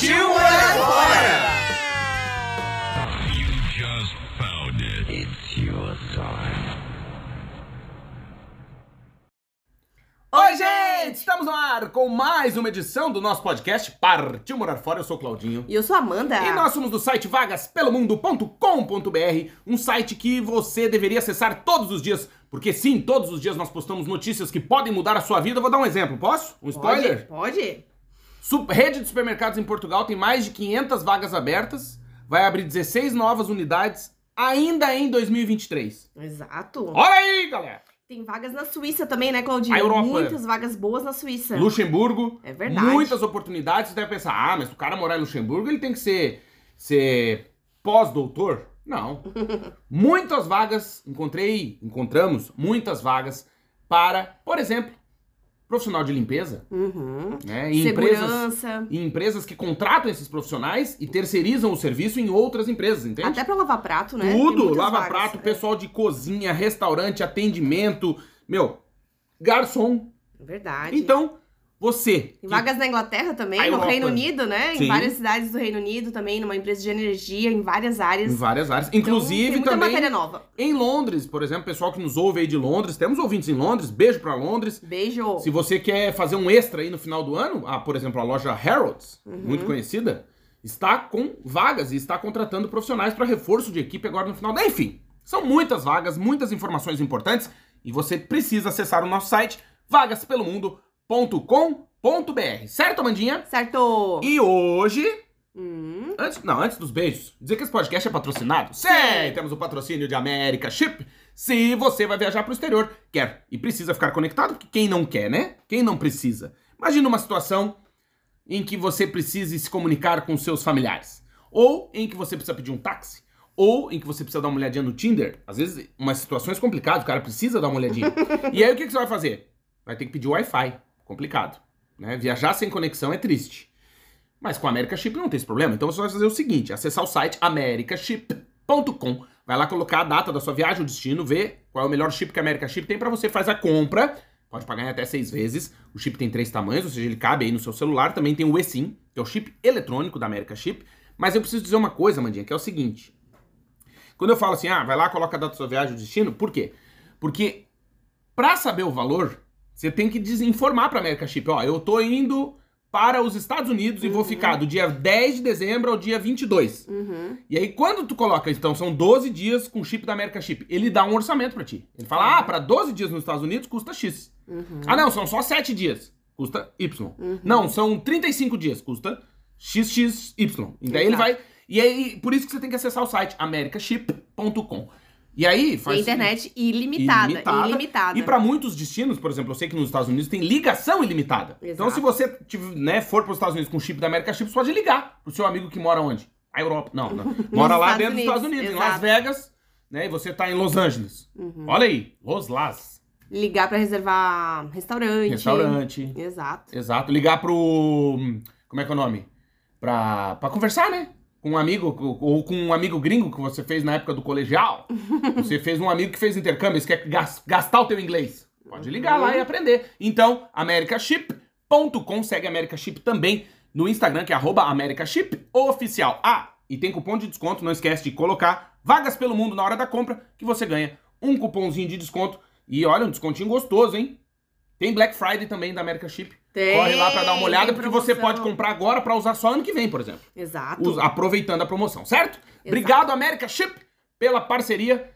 Partiu morar fora! Oi, gente! Estamos no ar com mais uma edição do nosso podcast Partiu Morar Fora. Eu sou o Claudinho. E eu sou a Amanda. E nós somos do site vagaspelomundo.com.br, um site que você deveria acessar todos os dias, porque sim, todos os dias nós postamos notícias que podem mudar a sua vida. Eu vou dar um exemplo, posso? Um spoiler? Pode, pode. Rede de supermercados em Portugal tem mais de 500 vagas abertas, vai abrir 16 novas unidades ainda em 2023. Exato. Olha aí, galera! Tem vagas na Suíça também, né, Claudinho? A Europa. Muitas vagas boas na Suíça. Luxemburgo, É verdade. muitas oportunidades. Você deve pensar, ah, mas o cara morar em Luxemburgo, ele tem que ser, ser pós-doutor? Não. muitas vagas, encontrei, encontramos muitas vagas para, por exemplo, profissional de limpeza, Uhum. né? Em empresas, Segurança. em empresas que contratam esses profissionais e terceirizam o serviço em outras empresas, entende? Até pra lavar prato, né? Tudo, lava vagas. prato, É. pessoal de cozinha, restaurante, atendimento, meu, garçom. Verdade. Então, você. Que- vagas na Inglaterra também, no. Reino Unido, né? Sim. Em várias cidades do Reino Unido também, numa empresa de energia, em várias áreas. Em várias áreas. Então, Inclusive tem muita também matéria nova. em Londres, por exemplo, pessoal que nos ouve aí de Londres, temos ouvintes em Londres, beijo pra Londres. Beijo. Se você quer fazer um extra aí no final do ano, ah, por exemplo, a loja Harrods, Uhum. muito conhecida, está com vagas e está contratando profissionais para reforço de equipe agora no final. do- Enfim, são muitas vagas, muitas informações importantes e você precisa acessar o nosso site vagaspelomundo.com.br. Certo, Amandinha? Certo. E hoje Hum, Antes, não, antes dos beijos, dizer que esse podcast é patrocinado? Sim! Temos o patrocínio de América Chip. Se você vai viajar pro exterior, quer e precisa ficar conectado, porque quem não quer, né? Quem não precisa? Imagina uma situação em que você precise se comunicar com seus familiares. Ou em que você precisa pedir um táxi. Ou em que você precisa dar uma olhadinha no Tinder. Às vezes, umas situações complicadas, o cara precisa dar uma olhadinha. e aí, o que, que você vai fazer? Vai ter que pedir Wi-Fi. Complicado. Né? Viajar sem conexão é triste. Mas com a America Chip não tem esse problema. Então você vai fazer o seguinte: acessar o site americaship.com. Vai lá colocar a data da sua viagem, o destino, ver qual é o melhor chip que a America Chip tem pra você, faz a compra. Pode pagar em até seis vezes. O chip tem três tamanhos, ou seja, ele cabe aí no seu celular. Também tem o eSIM, que é o chip eletrônico da America Chip. Mas eu preciso dizer uma coisa, Mandinha, que é o seguinte. Quando eu falo assim, ah, vai lá, coloca a data da sua viagem, o destino, por quê? Porque pra saber o valor, você tem que desinformar pra America Chip. Ó, eu tô indo para os Estados Unidos e vou ficar do dia 10 de dezembro ao dia 22. uhum. E aí, quando tu coloca, então, são 12 dias com chip da America Chip, ele dá um orçamento pra ti. Ele fala, ah, pra 12 dias nos Estados Unidos custa X. Ah, não, são só 7 dias, custa Y. Não, são 35 dias, custa XXY. E daí ele Exato. vai... E aí, por isso que você tem que acessar o site americaship.com. E aí, E faz a internet ilimitada. ilimitada. Ilimitada. E para muitos destinos, por exemplo, eu sei que nos Estados Unidos tem ligação ilimitada. Então, Exato. se você né, for para os Estados Unidos com chip da América Chip, você pode ligar pro seu amigo que mora onde? A Europa. Não, não. Mora lá Estados dentro dos Estados Unidos, Unidos, em Las exato. Vegas, né? E você tá em Los Angeles. Uhum. Olha aí, Los Las. Ligar pra reservar restaurante. Restaurante. Exato. Exato. Ligar pro. Como é que é o nome? Pra, pra conversar, né? Com um amigo, ou com um amigo gringo que você fez na época do colegial. Você fez um amigo que fez intercâmbio, você quer gas- gastar o teu inglês. Pode ligar lá e aprender. Então, americaship.com, segue a America Chip também no Instagram, que é arroba americaship oficial. Ah, e tem cupom de desconto, não esquece de colocar vagas pelo mundo na hora da compra, que você ganha um cupomzinho de desconto. E olha, um descontinho gostoso, hein? Tem Black Friday também da America Chip. Tem, Corre lá pra dar uma olhada, porque você pode comprar agora pra usar só ano que vem, por exemplo. Exato. Us- aproveitando a promoção, certo? Obrigado, America Chip, pela parceria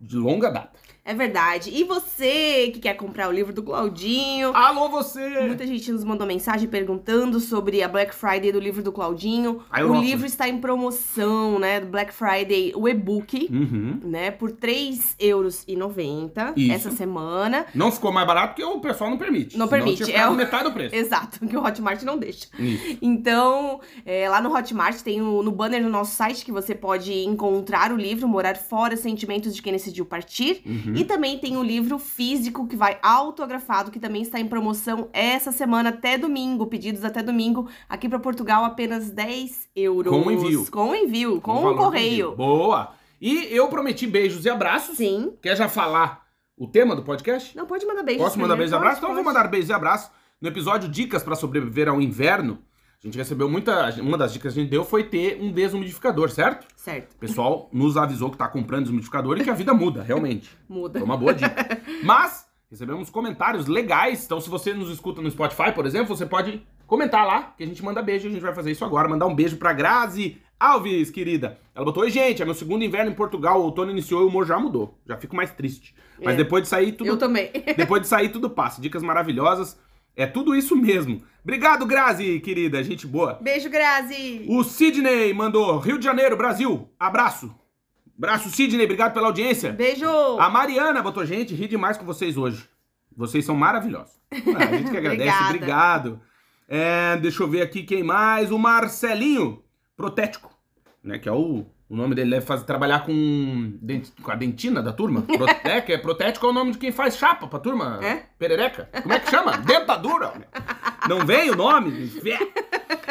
de longa data. É verdade. E você que quer comprar o livro do Claudinho? Alô, você! Muita gente nos mandou mensagem perguntando sobre a Black Friday do livro do Claudinho. A o Europa. livro está em promoção, né? Do Black Friday, o e-book, Uhum. né? Por R$ 3,90€ Isso. essa semana. Não ficou mais barato porque o pessoal não permite. Não permite, é o- metade do preço. Exato, que o Hotmart não deixa. Isso. Então, é, lá no Hotmart tem o, no banner no nosso site que você pode encontrar o livro Morar Fora, Sentimentos de Quem Decidiu Partir. Uhum. E também tem o livro físico que vai autografado, que também está em promoção essa semana até domingo. Pedidos até domingo. Aqui para Portugal, apenas 10 euros. Com envio. Com envio, com O o correio. envio. Boa! E eu prometi beijos e abraços. Sim. Quer já falar o tema do podcast? Não pode mandar beijos. Posso mandar beijos e abraços? Então eu vou mandar beijos e abraços. No episódio Dicas para sobreviver ao inverno, a gente recebeu muita. Uma das dicas que a gente deu foi ter um desumidificador, certo? Certo, O pessoal nos avisou que tá comprando desumidificador e que a vida muda, realmente. muda. Foi uma boa dica. Mas recebemos comentários legais. Então, se você nos escuta no Spotify, por exemplo, você pode comentar lá, que a gente manda beijo. A gente vai fazer isso agora. Mandar um beijo pra Grazi Alves, querida. Ela botou: Oi, gente, é meu segundo inverno em Portugal. O outono iniciou e o humor já mudou. Já fico mais triste. Mas É. depois de sair, tudo Eu também. depois de sair, tudo passa. Dicas maravilhosas. É tudo isso mesmo. Obrigado, Grazi, querida. Gente boa. Beijo, Grazi. O Sidney mandou Rio de Janeiro, Brasil. Abraço. Abraço, Sidney. Obrigado pela audiência. Beijo. A Mariana botou gente, ri demais com vocês hoje. Vocês são maravilhosos. Ah, a gente que agradece, obrigado. É, deixa eu ver aqui quem mais. O Marcelinho Protético, né? Que é o, o nome dele, deve fazer, trabalhar com, dent- com a dentina da turma. Pro, é, é protético é o nome de quem faz chapa pra turma. É? Perereca. Como é que chama? Dentadura. Não vem o nome?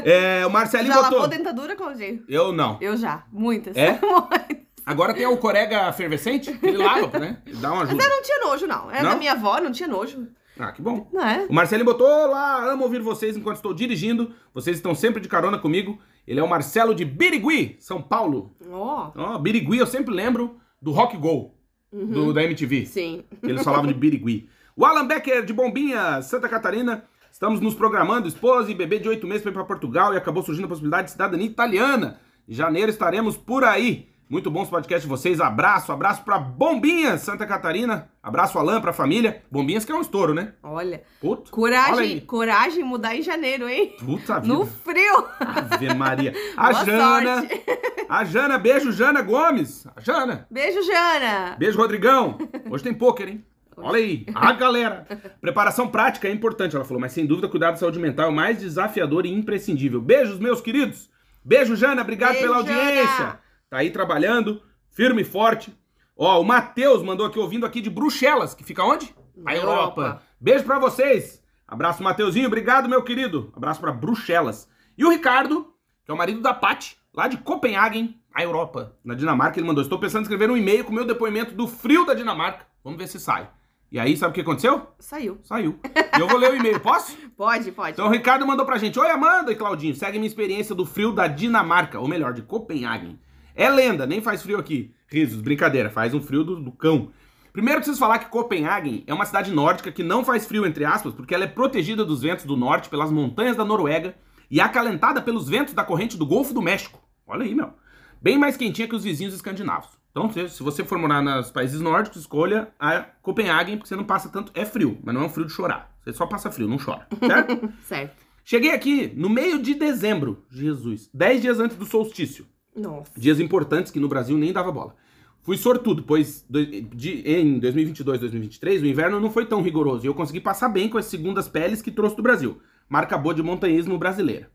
É, o Marcelinho Já botou. lavou dentadura, Claudinho? Eu não. Eu já. Muitas. É? Agora tem o corega fervescente, que ele lava, né? Ele dá uma ajuda. Eu não tinha nojo, não. É Não? da minha avó, não tinha nojo. Ah, que bom. Não é? O Marcelinho botou lá, amo ouvir vocês enquanto estou dirigindo. Vocês estão sempre de carona comigo. Ele é o Marcelo de Birigui, São Paulo. Ó, Ó, Birigui, eu sempre lembro do Rock Go, do, da MTV. sim. Eles falavam de Birigui. O Alan Becker, de Bombinha, Santa Catarina. Estamos nos programando, esposa e bebê de oito meses para ir para Portugal e acabou surgindo a possibilidade de cidadania italiana. Em janeiro estaremos por aí. Muito bons podcast de vocês. Abraço, abraço para Bombinhas, Santa Catarina. Abraço, Alan, pra família. Bombinhas que é um estouro, né? Olha. Puta. Olha Coragem, aí. coragem mudar em janeiro, hein? Puta vida. No frio. Ave Maria. A Boa Jana. sorte. A Jana, beijo, Jana Gomes. A Jana. Beijo, Jana. Beijo, Rodrigão. Hoje tem pôquer, hein? Olha aí. A galera. Preparação prática é importante, ela falou, mas sem dúvida, cuidar da saúde mental é o mais desafiador e imprescindível. Beijos, meus queridos. Beijo, Jana. Obrigado Beijo, pela audiência. Jana. Tá aí trabalhando, firme e forte. Ó, o Matheus mandou aqui, ouvindo aqui de Bruxelas, que fica onde? Na Europa. Europa. Beijo pra vocês. Abraço, Mateuzinho. Obrigado, meu querido. Abraço pra Bruxelas. E o Ricardo, que é o marido da Paty, lá de Copenhagen, na Europa, na Dinamarca, ele mandou: Estou pensando em escrever um e-mail com o meu depoimento do frio da Dinamarca. Vamos ver se sai. E aí, sabe o que aconteceu? Saiu. Saiu. E eu vou ler o e-mail, posso? Pode, pode. Então o Ricardo mandou pra gente: Oi, Amanda e Claudinho, segue minha experiência do frio da Dinamarca, ou melhor, de Copenhagen. É lenda, nem faz frio aqui. Risos, brincadeira, faz um frio do, do cão. Primeiro preciso falar que Copenhagen é uma cidade nórdica que não faz frio, entre aspas, porque ela é protegida dos ventos do norte pelas montanhas da Noruega e acalentada pelos ventos da corrente do Golfo do México. Olha aí, meu. Bem mais quentinha que os vizinhos escandinavos. Então, se você for morar nos países nórdicos, escolha a Copenhagen, porque você não passa tanto. É frio, mas não é um frio de chorar. Você só passa frio, não chora, certo? Certo. Cheguei aqui no meio de dezembro, Jesus, 10 dias antes do solstício. Nossa. Dias importantes que no Brasil nem dava bola. Fui sortudo, pois de- em 2022, 2023 o inverno não foi tão rigoroso e eu consegui passar bem com as segundas peles que trouxe do Brasil. Marca boa de montanhismo brasileira.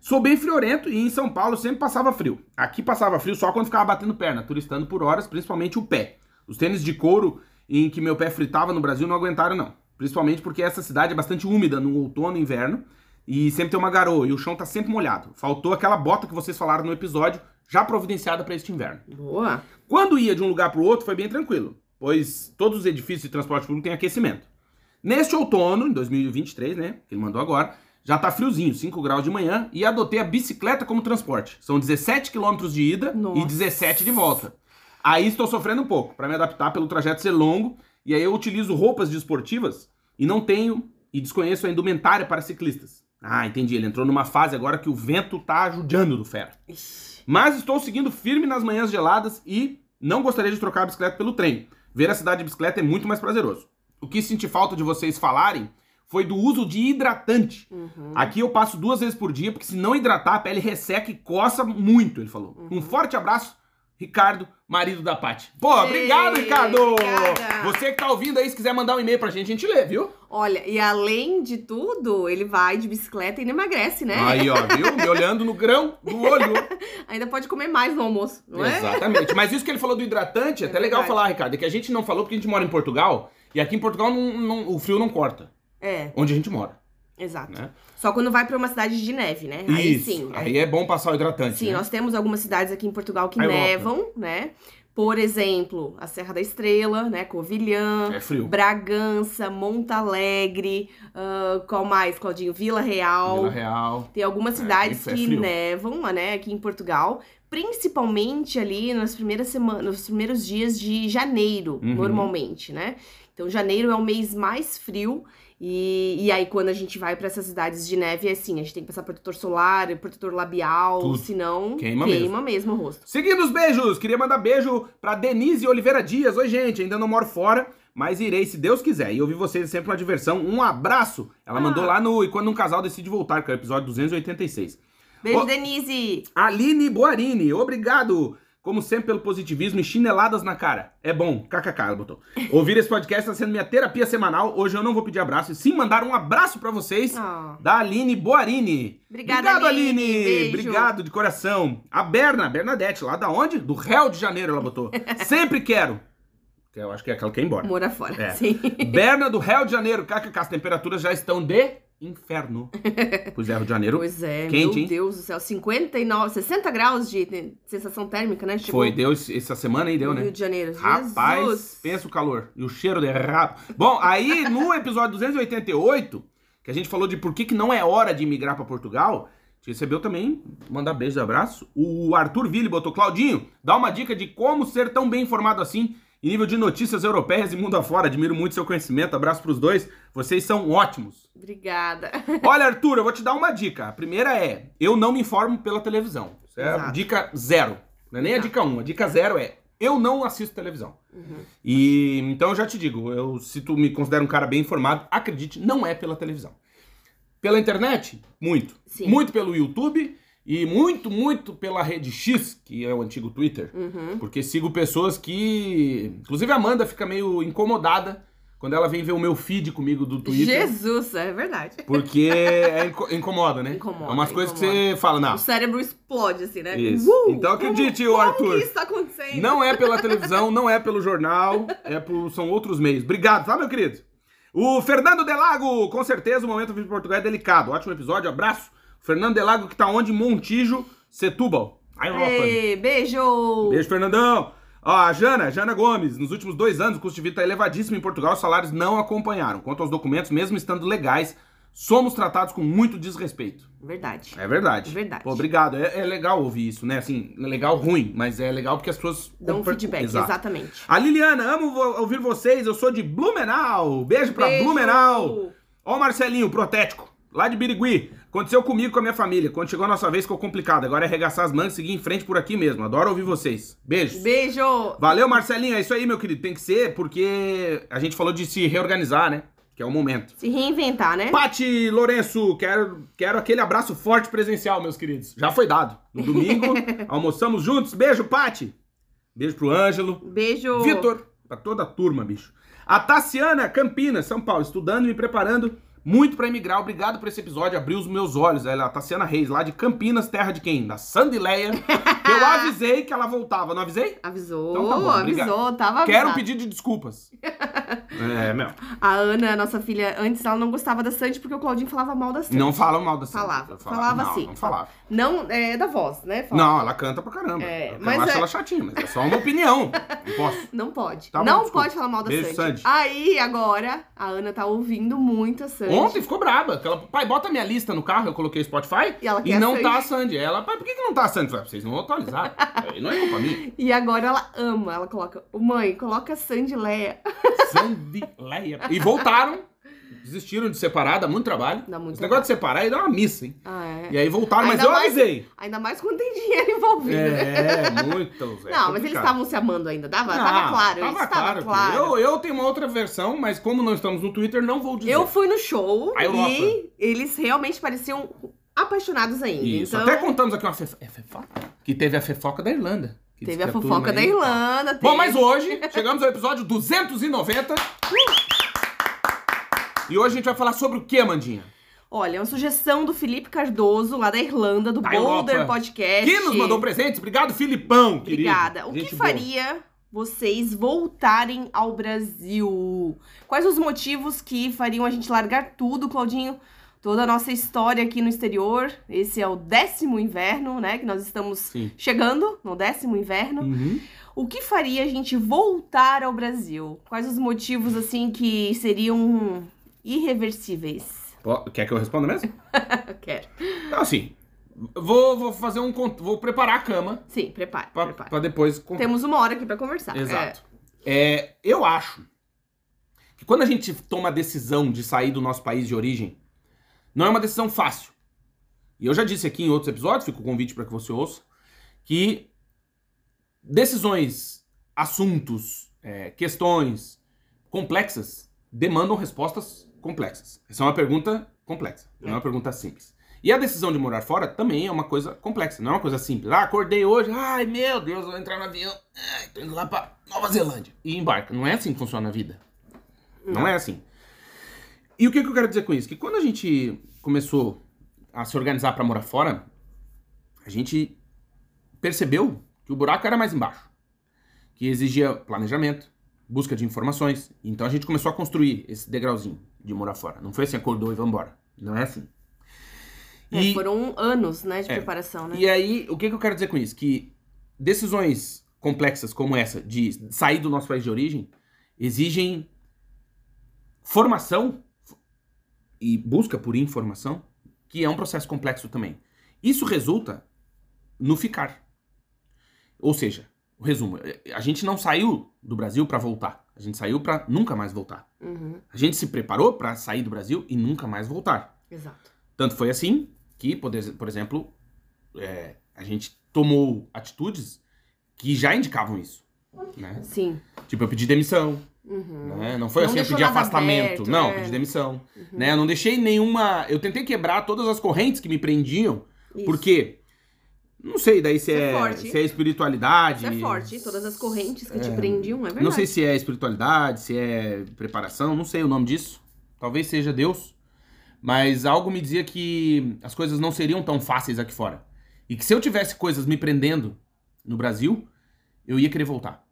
Sou bem friorento e em São Paulo sempre passava frio. Aqui passava frio só quando ficava batendo perna, turistando por horas, principalmente o pé. Os tênis de couro em que meu pé fritava no Brasil não aguentaram não. Principalmente porque essa cidade é bastante úmida no outono e inverno e sempre tem uma garoa e o chão tá sempre molhado. Faltou aquela bota que vocês falaram no episódio, já providenciada para este inverno. Boa. Quando ia de um lugar para o outro foi bem tranquilo, pois todos os edifícios de transporte público têm aquecimento. Neste outono, em 2023, né, que ele mandou agora, já tá friozinho, 5 graus de manhã, e adotei a bicicleta como transporte. São 17 quilômetros de ida Nossa. e 17 de volta. Aí estou sofrendo um pouco, para me adaptar pelo trajeto ser longo, e aí eu utilizo roupas desportivas e não tenho e desconheço a indumentária para ciclistas. Ah, entendi, ele entrou numa fase agora que o vento tá ajudando do ferro. Ixi. Mas estou seguindo firme nas manhãs geladas e não gostaria de trocar a bicicleta pelo trem. ver a cidade de bicicleta é muito mais prazeroso. O que senti falta de vocês falarem foi do uso de hidratante. Uhum. Aqui eu passo duas vezes por dia, porque se não hidratar, a pele resseca e coça muito, ele falou. Uhum. Um forte abraço, Ricardo, marido da Paty. Pô, obrigado, Ei, Ricardo! cara. Você que tá ouvindo aí, se quiser mandar um e-mail pra gente, a gente lê, viu? Olha, e além de tudo, ele vai de bicicleta e não emagrece, né? Aí, ó, viu? Me olhando no grão do olho. Ainda pode comer mais no almoço, não é? Exatamente. Mas isso que ele falou do hidratante, é até legal falar, Ricardo, é que a gente não falou porque a gente mora em Portugal, e aqui em Portugal não- não- o frio não corta, É, onde a gente mora, exato. né? Só quando vai pra uma cidade de neve, né? Aí Isso. sim. Aí é bom passar o hidratante, Sim, né? nós temos algumas cidades aqui em Portugal que A Europa. nevam, né? Por exemplo, a Serra da Estrela, né? Covilhã, É frio. Bragança, Monte Alegre, ah, qual mais, Claudinho? Vila Real. Vila Real. Tem algumas É, cidades isso é que nevam, né, aqui em Portugal, principalmente ali nas primeiras semanas, nos primeiros dias de janeiro, Uhum. normalmente, né? Então, janeiro é o mês mais frio. E, e aí, quando a gente vai pra essas cidades de neve, é assim: a gente tem que passar protetor solar, protetor labial, Tudo. senão Queima mesmo. o rosto. Seguindo os beijos, queria mandar beijo pra Denise Oliveira Dias. Oi, gente, ainda não moro fora, mas irei se Deus quiser. E ouvir vocês é sempre uma diversão. Um abraço. Ela Ah. mandou lá no E Quando um Casal Decide Voltar, que é o episódio 286. Beijo, Ô. Denise! Aline Boarini, obrigado. Como sempre, pelo positivismo e chineladas na cara. É bom, kkk, ela botou. Ouvir esse podcast está sendo minha terapia semanal. Hoje eu não vou pedir abraço, e sim mandar um abraço pra vocês. Ah, Da Aline Boarini. Obrigada, Obrigado, Aline. Aline. Obrigado de coração. A Berna, Bernadette, lá da onde? Do Réu de Janeiro, ela botou. Sempre quero. Que eu acho que é aquela que ir embora. mora fora. É. Sim. Berna do Réu de Janeiro. KKK, as temperaturas já estão de inferno. Pois é, Rio de Janeiro. Pois é, Quente, meu hein? Deus do céu. 59, 60 graus de sensação térmica, né? Chegou Foi, deu essa semana aí, deu, né? Rio de Janeiro. Rapaz, Jesus. pensa o calor. E o cheiro de rabo. Bom, aí no episódio 288, que a gente falou de por que, que não é hora de imigrar pra Portugal, a gente recebeu também, mandar beijos e abraço. O Arthur Ville botou, Claudinho, dá uma dica de como ser tão bem informado assim em nível de notícias europeias e mundo afora. Admiro muito seu conhecimento. Abraço pros dois. Vocês são ótimos. Obrigada. Olha, Arthur, eu vou te dar uma dica. A primeira é: eu não me informo pela televisão. É dica zero. Não é nem a Exato. dica um. A dica zero é: eu não assisto televisão. Uhum. E então eu já te digo, eu, se tu me considera um cara bem informado, acredite, não é pela televisão. Pela internet, muito. Sim. Muito pelo YouTube e muito, muito pela rede X, que é o antigo Twitter. Uhum. Porque sigo pessoas que. Inclusive a Amanda fica meio incomodada quando ela vem ver o meu feed comigo do Twitter. Jesus, é verdade. Porque é inco- incomoda, né? Incomoda, é umas coisas que você fala, não. O cérebro explode, assim, né? Isso. Uh, Então acredite, como, Arthur. Como que isso tá acontecendo? Não é pela televisão, não é pelo jornal, é por, são outros meios. Obrigado, tá, meu querido? O Fernando Delago, com certeza o momento vivo de Portugal é delicado. Ótimo episódio, abraço. Fernando Delago que tá onde? Montijo, Setúbal. Ei, beijo! Beijo, Fernandão. Ó, a Jana, Jana Gomes, nos últimos dois anos o custo de vida está elevadíssimo em Portugal, os salários não acompanharam. Quanto aos documentos, mesmo estando legais, somos tratados com muito desrespeito. Verdade. É verdade. É verdade. Pô, obrigado. É, é legal ouvir isso, né? Assim, é legal ruim, mas é legal porque as pessoas... Dá um feedback, Exato. exatamente. A Liliana, amo ouvir vocês, eu sou de Blumenau. Beijo pra Beijo! Blumenau. Ó o Marcelinho, protético, lá de Birigui. Aconteceu comigo com a minha família. Quando chegou a nossa vez ficou complicado. Agora é arregaçar as mangas e seguir em frente por aqui mesmo. Adoro ouvir vocês. Beijos. Beijo! Valeu, Marcelinho. É isso aí, meu querido. Tem que ser porque a gente falou de se reorganizar, né? Que é o momento. Se reinventar, né? Pati Lourenço, quero, quero aquele abraço forte presencial, meus queridos. Já foi dado. No domingo, almoçamos juntos. Beijo, Pati. Beijo pro Ângelo. Beijo! Vitor, pra toda a turma, bicho. A Tassiana Campinas, São Paulo, estudando e me preparando muito pra emigrar. Obrigado por esse episódio, abriu os meus olhos. Ela, a Tassiana Reis, lá de Campinas, terra de quem? Da Sandileia. eu avisei que ela voltava, não avisei? Avisou, Então tá bom, obrigado. avisou, tava Quero um avisado. pedido de desculpas. é, meu. A Ana, nossa filha, antes ela não gostava da Sandy porque o Claudinho falava mal da Sandy. Não fala mal da Sandy. Falava, Eu falava não, sim. Não falava. Não, é da voz, né? Falava. Não, ela canta pra caramba. É, eu mas acho é- ela chatinha, mas é só uma opinião. Não posso. Não pode. Tá não pode falar mal da Beijo, Sandy. Sandy. Aí, agora, a Ana tá ouvindo muito a Sandy. Ontem ficou braba. Ela, pai, bota minha lista no carro, eu coloquei Spotify. E ela E quer a não Sandy. tá a Sandy. Ela, pai, por que, que não tá a Sandy? Falei, vocês não atualizaram. Aí não é culpa minha. E agora ela ama. Ela coloca, "Ô, mãe, coloca a Sandy Leia. E voltaram. desistiram de separar, dá muito trabalho. Dá muito Esse negócio de separar aí dá uma missa, hein? Ah, é. E aí voltaram, mas Ainda eu mais- avisei. Ainda mais quando tem dinheiro envolvido. né? É, muito. é não, mas eles estavam se amando ainda. Dava, Não, tava claro. Tava isso claro. tava que claro. Eu, eu tenho uma outra versão, mas como não estamos no Twitter, não vou dizer. Eu fui no show e eles realmente pareciam apaixonados ainda. Isso, então, até contamos aqui uma fefo- é fofoca? Que teve a fofoca da Irlanda. Teve a fofoca da Irlanda. Bom, teve- mas hoje, chegamos ao episódio 290. E hoje a gente vai falar sobre o que, Amandinha? Olha, é uma sugestão do Felipe Cardoso, lá da Irlanda, do Da Boulder Europa. Podcast. Que nos mandou presentes. Obrigado, Filipão, querido. Obrigada. O Gente que boa. faria vocês voltarem ao Brasil? Quais os motivos que fariam a gente largar tudo, Claudinho? Toda a nossa história aqui no exterior. Esse é o décimo inverno, né? Que nós estamos Sim. chegando no décimo inverno. Uhum. O que faria a gente voltar ao Brasil? Quais os motivos, assim, que seriam irreversíveis? Quer que eu responda mesmo? Quero. Então, assim, vou, vou fazer um... Vou preparar a cama Sim, prepare, pra, prepare. pra depois... Temos uma hora aqui pra conversar. Exato. É, eu acho que quando a gente toma a decisão de sair do nosso país de origem, não é uma decisão fácil. E eu já disse aqui em outros episódios, fica o convite para que você ouça, que decisões, assuntos, é, questões complexas demandam respostas complexas. Essa é uma pergunta complexa, não é uma pergunta simples. E a decisão de morar fora também é uma coisa complexa, não é uma coisa simples. Ah, acordei hoje, ai meu Deus, vou entrar no avião, ai, tô indo lá pra Nova Zelândia. E embarca. Não é assim que funciona a vida. Não, é assim. E o que, que eu quero dizer com isso? Que quando a gente começou a se organizar pra morar fora, a gente percebeu que o buraco era mais embaixo. Que exigia planejamento, busca de informações. Então a gente começou a construir esse degrauzinho de morar fora. Não foi assim, acordou e vambora. Não é assim. É, E- foram anos, né, de É. preparação, né? e aí, o que, que eu quero dizer com isso? Que decisões complexas como essa de sair do nosso país de origem exigem formação e busca por informação, que é um processo complexo também. Isso resulta no ficar. Ou seja, o resumo, a gente não saiu do Brasil para voltar. A gente saiu para nunca mais voltar. Uhum, A gente se preparou para sair do Brasil e nunca mais voltar. exato. Tanto foi assim que, por exemplo, é, a gente tomou atitudes que já indicavam isso. Né? Sim. Tipo, eu pedi demissão. Uhum. Né? Não foi Não assim, eu pedi afastamento. aberto, não, é. pedi demissão. Uhum. Né? Eu não deixei nenhuma. Eu tentei quebrar todas as correntes que me prendiam. Isso. Porque. Não sei daí se é é, se é espiritualidade. Isso é forte. Todas as correntes que te É. prendiam, é verdade. Não sei se é espiritualidade, se é preparação, não sei o nome disso. Talvez seja Deus. Mas algo me dizia que as coisas não seriam tão fáceis aqui fora. E que se eu tivesse coisas me prendendo no Brasil, eu ia querer voltar.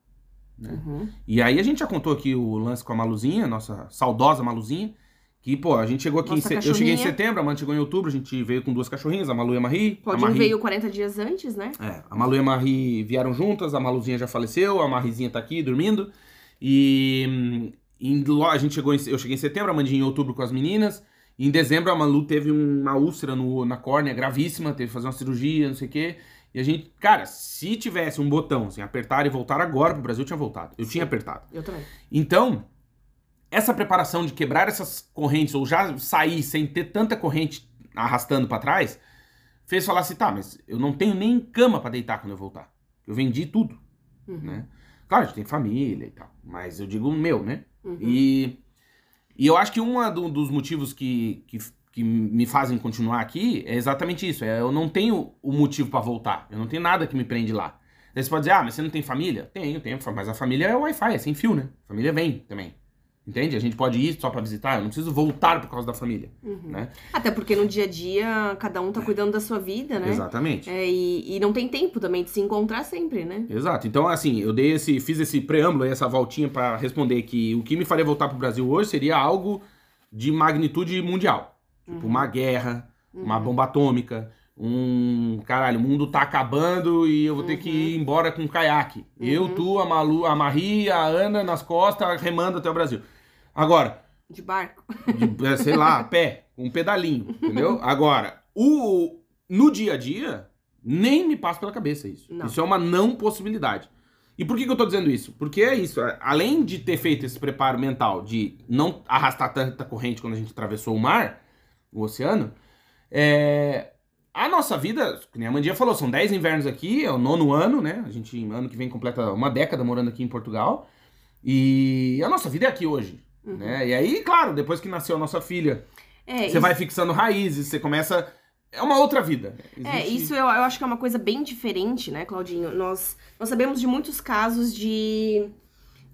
Uhum. E aí a gente já contou aqui o lance com a Maluzinha, nossa saudosa Maluzinha. Que, pô, a gente chegou aqui em Nossa se... Eu cheguei em setembro, a Amanda chegou em outubro, a gente veio com duas cachorrinhas, a Malu e a Marie. a Claudinho Marie... veio 40 dias antes, né? É, a Malu e a Marie vieram juntas, a Maluzinha já faleceu, a Marizinha tá aqui dormindo. E hum, em a gente chegou em, eu cheguei em setembro, a Mandinha em outubro com as meninas. E em dezembro a Malu teve uma úlcera no, na córnea gravíssima, teve que fazer uma cirurgia, não sei o quê. E a gente, cara, se tivesse um botão, assim, apertar e voltar agora pro Brasil, eu tinha voltado. Eu tinha apertado. Eu também. Então, essa preparação de quebrar essas correntes ou já sair sem ter tanta corrente arrastando pra trás, fez falar assim, tá, mas eu não tenho nem cama pra deitar quando eu voltar. Eu vendi tudo, Uhum. né? Claro, a gente tem família e tal, mas eu digo o meu, né? Uhum. E, e eu acho que um do- dos motivos que, que, que me fazem continuar aqui é exatamente isso. É, eu não tenho o motivo pra voltar. Eu não tenho nada que me prende lá. Daí você pode dizer, ah, mas você não tem família? Tenho, tenho. Mas a família é Wi-Fi, é sem fio, né? A família vem também. Entende? A gente pode ir só pra visitar. Eu não preciso voltar por causa da família, Uhum. né? Até porque no dia a dia, cada um tá cuidando da sua vida, né? Exatamente. É, e, e não tem tempo também de se encontrar sempre, né? Exato. Então, assim, eu dei esse, fiz esse preâmbulo aí, essa voltinha pra responder que o que me faria voltar pro Brasil hoje seria algo de magnitude mundial. Tipo, uma guerra, uma bomba atômica, um. Caralho, o mundo tá acabando e eu vou ter que ir embora com um caiaque. Eu, tu, a Malu, a Marie, a Ana nas costas, remando até o Brasil. Agora, De barco. de, é, sei lá, a pé, um pedalinho, entendeu? Agora, o no dia a dia, nem me passa pela cabeça isso. Não. Isso é uma não possibilidade. E por que, que eu tô dizendo isso? Porque é isso, é, além de ter feito esse preparo mental de não arrastar tanta corrente quando a gente atravessou o mar, o oceano, é, a nossa vida, nem a Mandia falou, são 10 invernos aqui, é o nono ano, né? A gente, ano que vem, completa uma década morando aqui em Portugal. E a nossa vida é aqui hoje. Uhum. Né? E aí, claro, depois que nasceu a nossa filha, É, você isso- vai fixando raízes, você começa. É uma outra vida. É, Existe- isso eu, eu acho que é uma coisa bem diferente, né, Claudinho? Nós, nós sabemos de muitos casos de,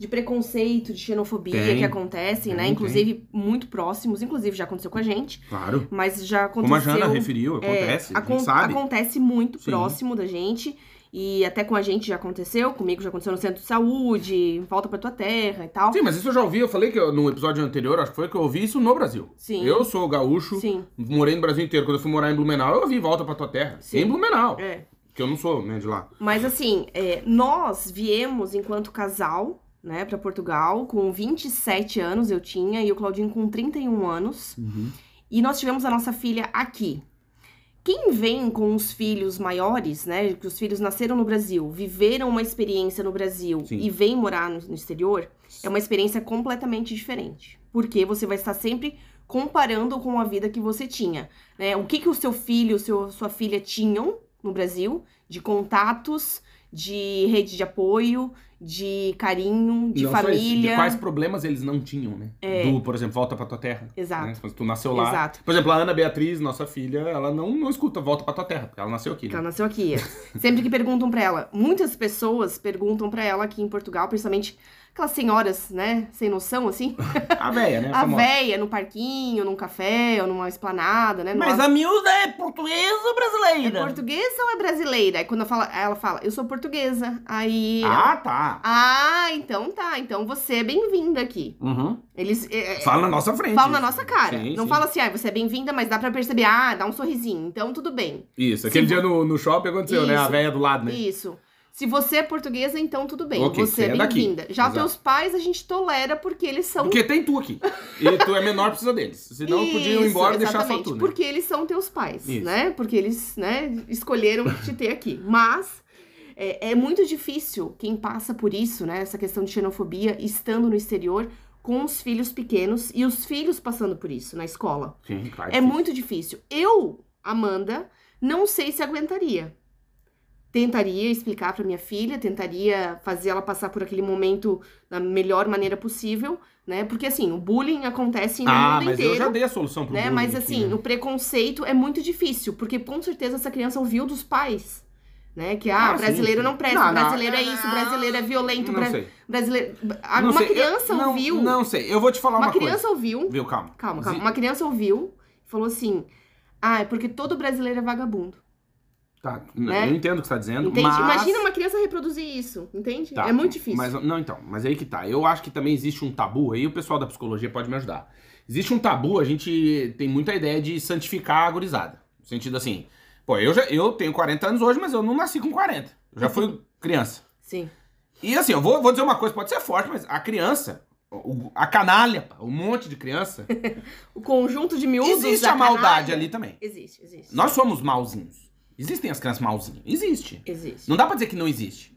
de preconceito, de xenofobia Tem. que acontecem, né? Tem, Inclusive muito próximos, inclusive já aconteceu com a gente, Claro. mas já aconteceu. Como a Jana referiu, é, acontece, acon- gente sabe. Acontece muito Sim. próximo da gente. E até com a gente já aconteceu, comigo já aconteceu no centro de saúde, volta pra tua terra e tal. Sim, mas isso eu já ouvi, eu falei que eu- no episódio anterior, acho que foi que eu ouvi isso no Brasil. Sim. Eu sou gaúcho, Sim. morei no Brasil inteiro. Quando eu fui morar em Blumenau, eu ouvi volta pra tua terra. Sim. Em Blumenau. É. Que eu não sou, né, de lá. Mas assim, é, nós viemos enquanto casal, né, pra Portugal, com 27 anos eu tinha, e o Claudinho com 31 anos. E nós tivemos a nossa filha aqui. Quem vem com os filhos maiores, né, que os filhos nasceram no Brasil, viveram uma experiência no Brasil Sim. e vem morar no, no exterior, é uma experiência completamente diferente. Porque você vai estar sempre comparando com a vida que você tinha. Né? O que, que o seu filho, o seu, sua filha tinham no Brasil de contatos, de rede de apoio, de carinho, de Não só isso, família. de quais problemas eles não tinham, né? É. Do, por exemplo, volta pra tua terra. Exato. né? Tu nasceu lá. Exato. Por exemplo, a Ana Beatriz, nossa filha, ela não, não escuta volta pra tua terra, porque ela nasceu aqui. Né? ela nasceu aqui. Sempre que perguntam pra ela, muitas pessoas perguntam pra ela aqui em Portugal, principalmente aquelas senhoras, né, sem noção, assim, A véia, né? a famosa. véia no parquinho, num café ou numa esplanada, né? Mas a miúda é portuguesa ou É brasileira? portuguesa ou é brasileira? Aí quando eu falo, ela fala, eu sou portuguesa. Aí. Ah, tá. Ah, então tá. Então você é bem-vinda aqui. Uhum. Eles. é, é, Fala na nossa frente. falam na nossa cara. Sim, não sim. fala assim, ah, você é bem-vinda, mas dá pra perceber, ah, dá um sorrisinho. Então tudo bem. Isso, aquele Se dia no, no shopping aconteceu, né? A Isso. véia do lado, né? Isso. Se você é portuguesa, então tudo bem. Ok, você é é bem-vinda. Já Exato. teus pais a gente tolera porque eles são. Porque tem tu aqui. E tu é menor, precisa deles. Senão podiam ir Isso, embora e deixar só tu, né? Porque eles são teus pais, Isso. né? Porque eles, né, escolheram te ter aqui. Mas é, é muito difícil quem passa por isso, né? Essa questão de xenofobia, estando no exterior com os filhos pequenos e os filhos passando por isso na escola. Sim, claro. É muito difícil. Eu, Amanda, não sei se aguentaria. Tentaria explicar pra minha filha, tentaria fazer ela passar por aquele momento da melhor maneira possível, né? Porque assim, o bullying acontece no Ah, mundo mas inteiro eu já dei a solução pro né? bullying Mas aqui, assim, né? o preconceito é muito difícil, porque com certeza essa criança ouviu dos pais, né? Que ah, Ah, brasileiro sim. não presta, Não, não, brasileiro é isso, brasileiro é violento, Não bra- sei. brasileiro. Não uma sei, eu- criança não, ouviu, Não sei, eu vou te falar uma, uma criança ouviu, coisa. Viu, calma. calma, calma, uma criança ouviu e falou assim: "Ah, é porque todo brasileiro é vagabundo". Tá, né? eu entendo o que você tá dizendo, Entende? mas... Imagina uma criança reproduzir isso, entende? Tá, é muito difícil. Mas, não, então, mas aí que tá. Eu acho que também existe um tabu, aí o pessoal da psicologia pode me ajudar. Existe um tabu, a gente tem muita ideia de santificar a gurizada. No sentido assim, pô, eu, já, eu tenho 40 anos hoje, mas eu não nasci com 40. Eu já fui criança. Sim. E assim, eu vou, vou dizer uma coisa, pode ser forte, mas a criança, a canalha, um monte de criança, O conjunto de miúdos existe a maldade canalha- ali também. Existe, existe. Nós somos mauzinhos. Existem as crianças mauzinhas. Existe. Existe. Não dá pra dizer que não existe.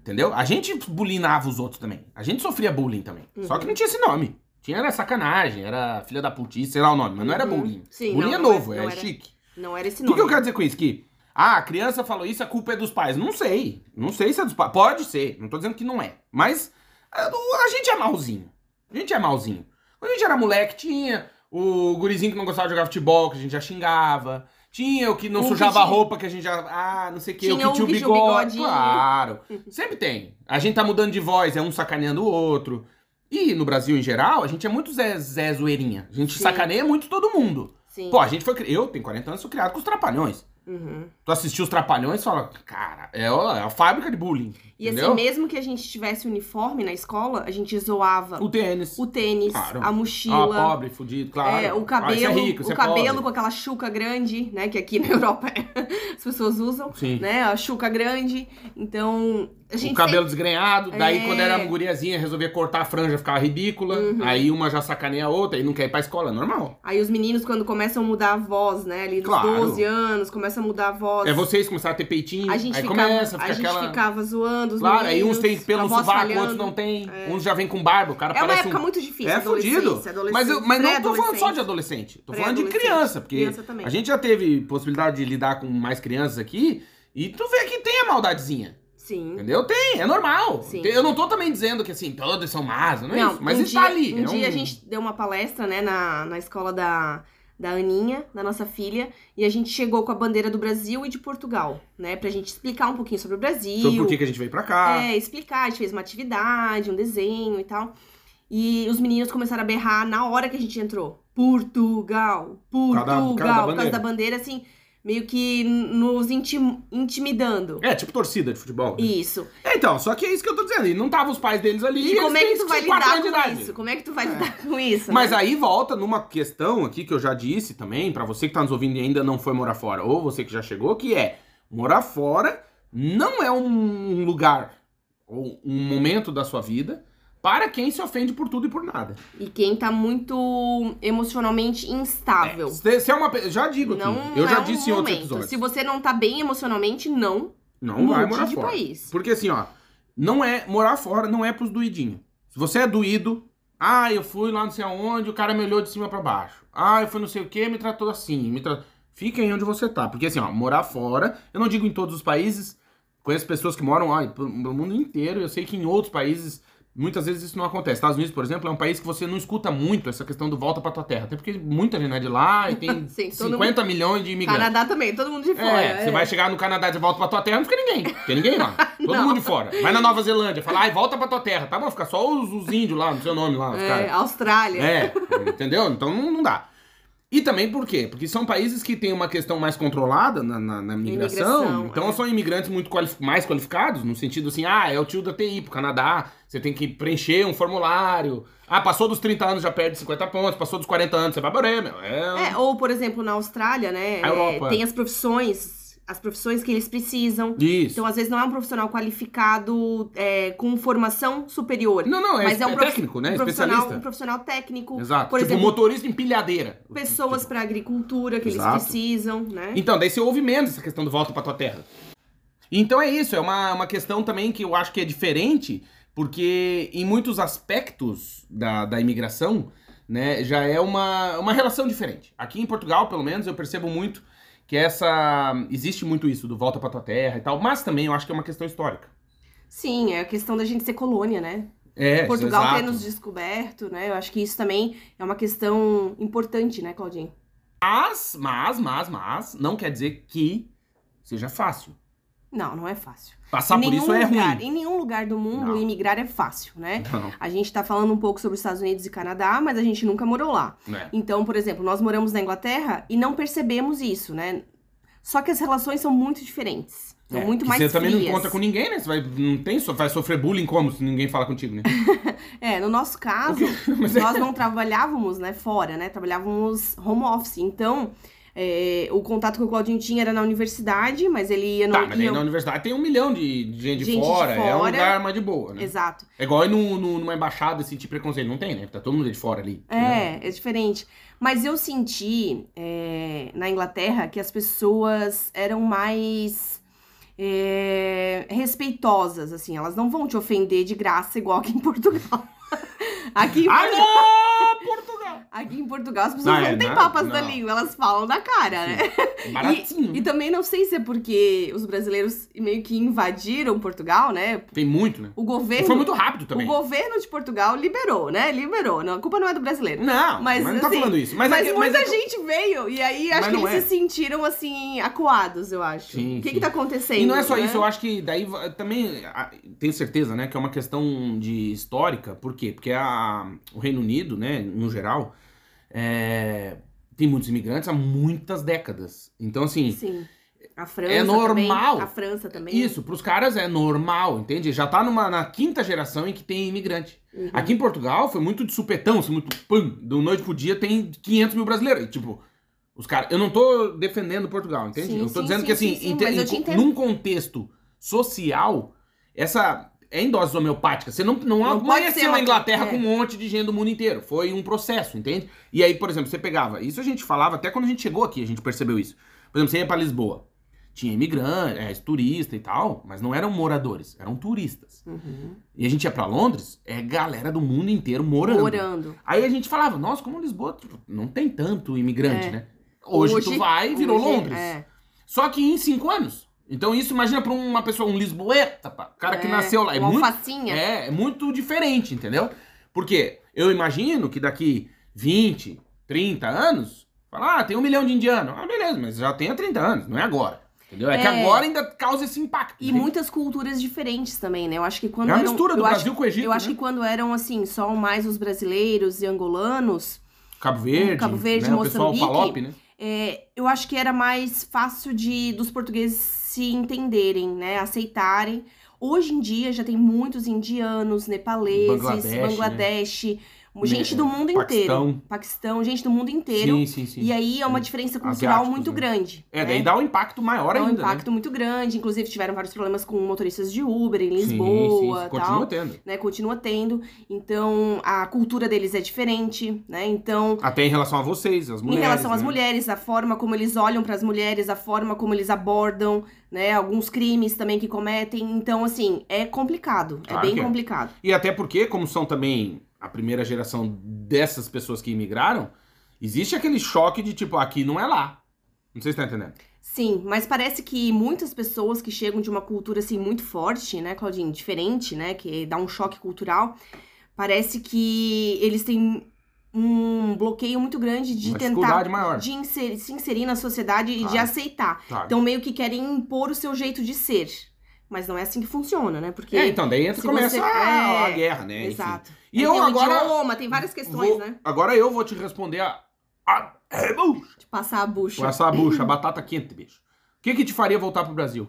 Entendeu? A gente bulinava os outros também. A gente sofria bullying também. Só Uhum. que não tinha esse nome. Tinha era sacanagem, era filha da putice, sei lá o nome, mas não era Uhum. bullying. Sim, bullying não, é novo, é, não era. chique. Não era esse O nome. que, que eu quero dizer com isso? Que, ah, a criança falou isso, a culpa é dos pais. Não sei. Não sei se é dos pais. Pode ser. Não tô dizendo que não é. Mas a, a gente é malzinho. A gente é malzinho. Quando a gente era moleque, tinha o gurizinho que não gostava de jogar futebol, que a gente já xingava. Tinha o que não O que sujava a roupa, que a gente já. Ah, não sei o que. O Tinha o que tinha o bigode. Claro. Sempre tem. A gente tá mudando de voz, é um sacaneando o outro. E no Brasil em geral, a gente é muito Zé, Zé Zoeirinha. A gente Sim. sacaneia muito todo mundo. Sim. Pô, a gente foi. Eu tenho 40 anos, sou criado com os trapalhões. Uhum. Tu assistiu os Trapalhões e fala, cara, é, a- é a fábrica de bullying. E entendeu? assim, mesmo que a gente tivesse uniforme na escola, a gente zoava O tênis. o tênis, Claro. a Ah, mochila. pobre, fudido, claro. é, o Ah, cabelo, isso é rico, o é cabelo pobre. com aquela chuca grande, né? Que aqui na Europa as pessoas usam, Sim. né? A chuca grande. Então, a gente O cabelo desgrenhado, daí É. Uhum. quando era guriazinha, resolvia cortar a franja, ficava ridícula. Aí uma já sacaneia a outra e não quer ir pra escola, é normal. Aí os meninos, quando começam a mudar a voz, né? Ali dos Claro. 12 anos, começam a mudar a voz. É vocês começaram a ter peitinho, A gente, aí ficava, começa a a gente aquela... ficava zoando, falhando, os Claro, aí uns meninos, têm pelo sovaco, outros não tem. Uns já vem com barba, o cara É uma parece época um... muito difícil. É fudido. adolescência, Mas, eu, mas não tô falando só de adolescente. Tô falando de criança, porque Criança a gente já teve possibilidade de lidar com mais crianças aqui e tu vê que tem a maldadezinha. Sim. Entendeu? Tem, é normal. Sim. Tem- Eu não tô também dizendo que assim, todos são más, não é isso. Mas um está ali. Um é dia a gente deu uma palestra, né, na, na escola da, da Aninha, da nossa filha, e a gente chegou com a bandeira do Brasil e de Portugal, né, pra gente explicar um pouquinho sobre o Brasil. Sobre por que que a gente veio pra cá. É, explicar, a gente fez uma atividade, um desenho e tal. E os meninos começaram a berrar na hora que a gente entrou. Portugal, Portugal, por causa da por causa da bandeira, assim, meio que nos intim- intimidando. É, tipo torcida de futebol. né? Isso. É, então, só que é isso que eu tô dizendo. E não tava os pais deles ali. E eles como é que tu vai lidar com idade. isso? Como é que tu vai lidar com isso? Mas né? aí volta numa questão aqui que eu já disse também, pra você que tá nos ouvindo e ainda não foi morar fora, ou você que já chegou, que é morar fora não é um lugar ou um momento da sua vida para quem se ofende por tudo e por nada. E quem tá muito emocionalmente instável. Se se é uma, já digo aqui, Não eu já é um disse em outros episódios. Se você não tá bem emocionalmente, não. Não mude vai morar de fora. país. Porque assim, ó, não é morar fora, não é pros doidinhos. Se você é doído, ah, eu fui lá não sei aonde, o cara me olhou de cima pra baixo. Ah, eu fui não sei o que, me tratou assim, me tra... Fica aí onde você tá, porque assim, ó, morar fora, eu não digo em todos os países, conheço pessoas que moram ó, pelo mundo inteiro, eu sei que em outros países muitas vezes isso não acontece. Estados Unidos, por exemplo, é um país que você não escuta muito essa questão do volta pra tua terra, até porque muita gente é de lá e tem Sim, todo 50 milhões de imigrantes. Canadá também, todo mundo de fora. É, você vai chegar no Canadá de volta pra tua terra, não fica ninguém. Tem ninguém lá. Todo Não. mundo de fora. Vai na Nova Zelândia, fala, ai, volta pra tua terra. Tá bom, fica só os, os índios lá, no seu nome lá, É. Austrália. É, entendeu? Então não, não dá. E também por quê? Porque são países que têm uma questão mais controlada na, na, na migração. Imigração, então é. são imigrantes muito mais qualificados, no sentido assim, ah, é o tio da TI pro Canadá, você tem que preencher um formulário. Ah, passou dos 30 anos já perde 50 pontos, passou dos 40 anos, você vai meu. É, É, ou, por exemplo, na Austrália, né? A é, Europa. tem as profissões, as profissões que eles precisam. Isso. Então, às vezes, não é um profissional qualificado é, com formação superior. Não, não, é, mas é um é prof- técnico, né? um profissional, um profissional técnico. Exato. Por tipo, exemplo, motorista empilhadeira. pessoas Tipo, pra agricultura que Exato. eles precisam, né? Então, daí você ouve menos essa questão do volta pra tua terra. Então é isso, é uma, uma questão também que eu acho que é diferente, porque em muitos aspectos da, da imigração, né, já é uma, uma relação diferente. Aqui em Portugal, pelo menos, eu percebo muito que essa. Existe muito isso, do volta pra tua terra e tal, mas também eu acho que é uma questão histórica. Sim, é a questão da gente ser colônia, né? É, Portugal exato. ter nos descoberto, né? Eu acho que isso também é uma questão importante, né, Claudinho? Mas, mas, mas, mas, não quer dizer que seja fácil. Não, não é fácil. Passar por isso é lugar, ruim. Em nenhum lugar do mundo Não. imigrar é fácil, né? Não, A gente tá falando um pouco sobre os Estados Unidos e Canadá, mas a gente nunca morou lá. né? Então, por exemplo, nós moramos na Inglaterra e não percebemos isso, né? Só que as relações são muito diferentes. São É, muito mais Você também não frias. encontra com ninguém, né? Você vai, não tem, vai sofrer bullying como se ninguém fala contigo, né? É, no nosso caso, é- nós não trabalhávamos, né, fora, né? Trabalhávamos home office. Então, é, o contato que o Claudinho tinha era na universidade, mas ele ia no. Tá, mas aí ia- na universidade tem um milhão de, de gente, de, Gente de fora, é um fora. lugar mais de boa, né? Exato. É igual ir no, no- numa embaixada sentir preconceito. Não tem, né? Tá todo mundo de fora ali. né? É, é diferente. Mas eu senti é, na Inglaterra que as pessoas eram mais é, respeitosas, assim. Elas não vão te ofender de graça igual aqui em Portugal. aqui, em Portugal, Alô, Portugal! aqui em Portugal as pessoas Ah, não é, têm não, papas da não. língua, elas falam na cara, né? Baratinho. E, e também não sei se é porque os brasileiros meio que invadiram Portugal, né? Tem muito, né? O E governo. foi muito rápido O também. governo de Portugal liberou, né? Liberou. Não, a culpa não é do brasileiro. Não, mas, Mas, não tá assim, falando isso. Mas, Mas, é que- muita é gente veio e aí acho Mas que não eles é. se sentiram assim, acuados, eu acho. Sim, o que sim. que tá acontecendo? E não é só né? isso, eu acho que daí também ah, tenho certeza, né, que é uma questão de histórica. Por quê? Porque a, o Reino Unido, né, no geral, é, tem muitos imigrantes há muitas décadas. Então, assim, Sim. A França É normal. Também, a França também. isso, pros caras é normal, entende? Já tá numa, na quinta geração em que tem imigrante. Uhum. Aqui em Portugal foi muito de supetão, assim, muito pum, do noite pro dia tem 500 mil brasileiros. E, tipo, os caras. Eu não tô defendendo Portugal, entende? Sim, eu tô sim, dizendo sim, que, assim, sim, sim, num contexto social, essa. É em doses homeopáticas. Você não, não, Não amanheceu na Inglaterra é. com um monte de gente do mundo inteiro. Foi um processo, entende? E aí, por exemplo, você pegava. Isso a gente falava até quando a gente chegou aqui, a gente percebeu isso. Por exemplo, você ia pra Lisboa. tinha imigrante, é, turista e tal, mas não eram moradores, eram turistas. Uhum. E a gente ia pra Londres, é galera do mundo inteiro morando. Morando. Aí a gente falava, nossa, como Lisboa não tem tanto imigrante, É. né? Hoje, tu Hoje- vai e virou hoje, Londres. É. Só que em cinco anos. Então isso, imagina pra uma pessoa, um lisboeta, pá, cara que É, nasceu lá. É uma muito, alfacinha. é, é muito diferente, entendeu? Porque eu imagino que daqui 20, 30 anos, fala, ah, tem um milhão de indianos. Ah, beleza, mas já tem há 30 anos, não é agora. Entendeu? É, que É. agora ainda causa esse impacto. E entende? muitas culturas diferentes também, né? Eu acho que quando É uma eram, mistura do Brasil acho, com o Egito, Eu acho né? que quando eram, assim, só mais os brasileiros e angolanos, Cabo Verde, Cabo Verde, né? o pessoal Moçambique. Palop, né? é, eu acho que era mais fácil de dos portugueses se entenderem, né? Aceitarem. Hoje em dia já tem muitos indianos, nepaleses, Bangladesh, Bangladesh, gente Né, do mundo Paquistão. inteiro. Paquistão, gente do mundo inteiro. Sim, sim, sim. E aí é uma diferença cultural Asiáticos, muito né? grande. É, né? daí dá um impacto maior Dá um ainda, impacto muito grande. Inclusive, tiveram vários problemas com motoristas de Uber em né? Lisboa sim, sim, continua tal. tendo. Né, continua tendo. Então, a cultura deles é diferente, né? Então, Até em relação a vocês, as mulheres. em relação às né? mulheres, a forma como eles olham para as mulheres, a forma como eles abordam, né? Alguns crimes também que cometem. Então, assim, é complicado. Claro é bem é. complicado. E até porque, como são também a primeira geração dessas pessoas que imigraram, existe aquele choque de tipo, aqui não é lá. Não sei se tá entendendo. Sim, mas parece que muitas pessoas que chegam de uma cultura assim muito forte, né, Claudinho, diferente, né, que dá um choque cultural, parece que eles têm um bloqueio muito grande de Uma tentar maior. de inser- se inserir na sociedade e de Claro. aceitar. Claro. Então meio que querem impor o seu jeito de ser. Mas não é assim que funciona, né? Porque É, então, daí entra, começa você- a, a é, guerra, né? Enfim. E eu agora. idioma, tem várias questões, vou- né? Agora eu vou te responder a. a é, bucha. De passar a bucha. essa bucha, a batata quente, bicho. O que que te faria voltar pro Brasil?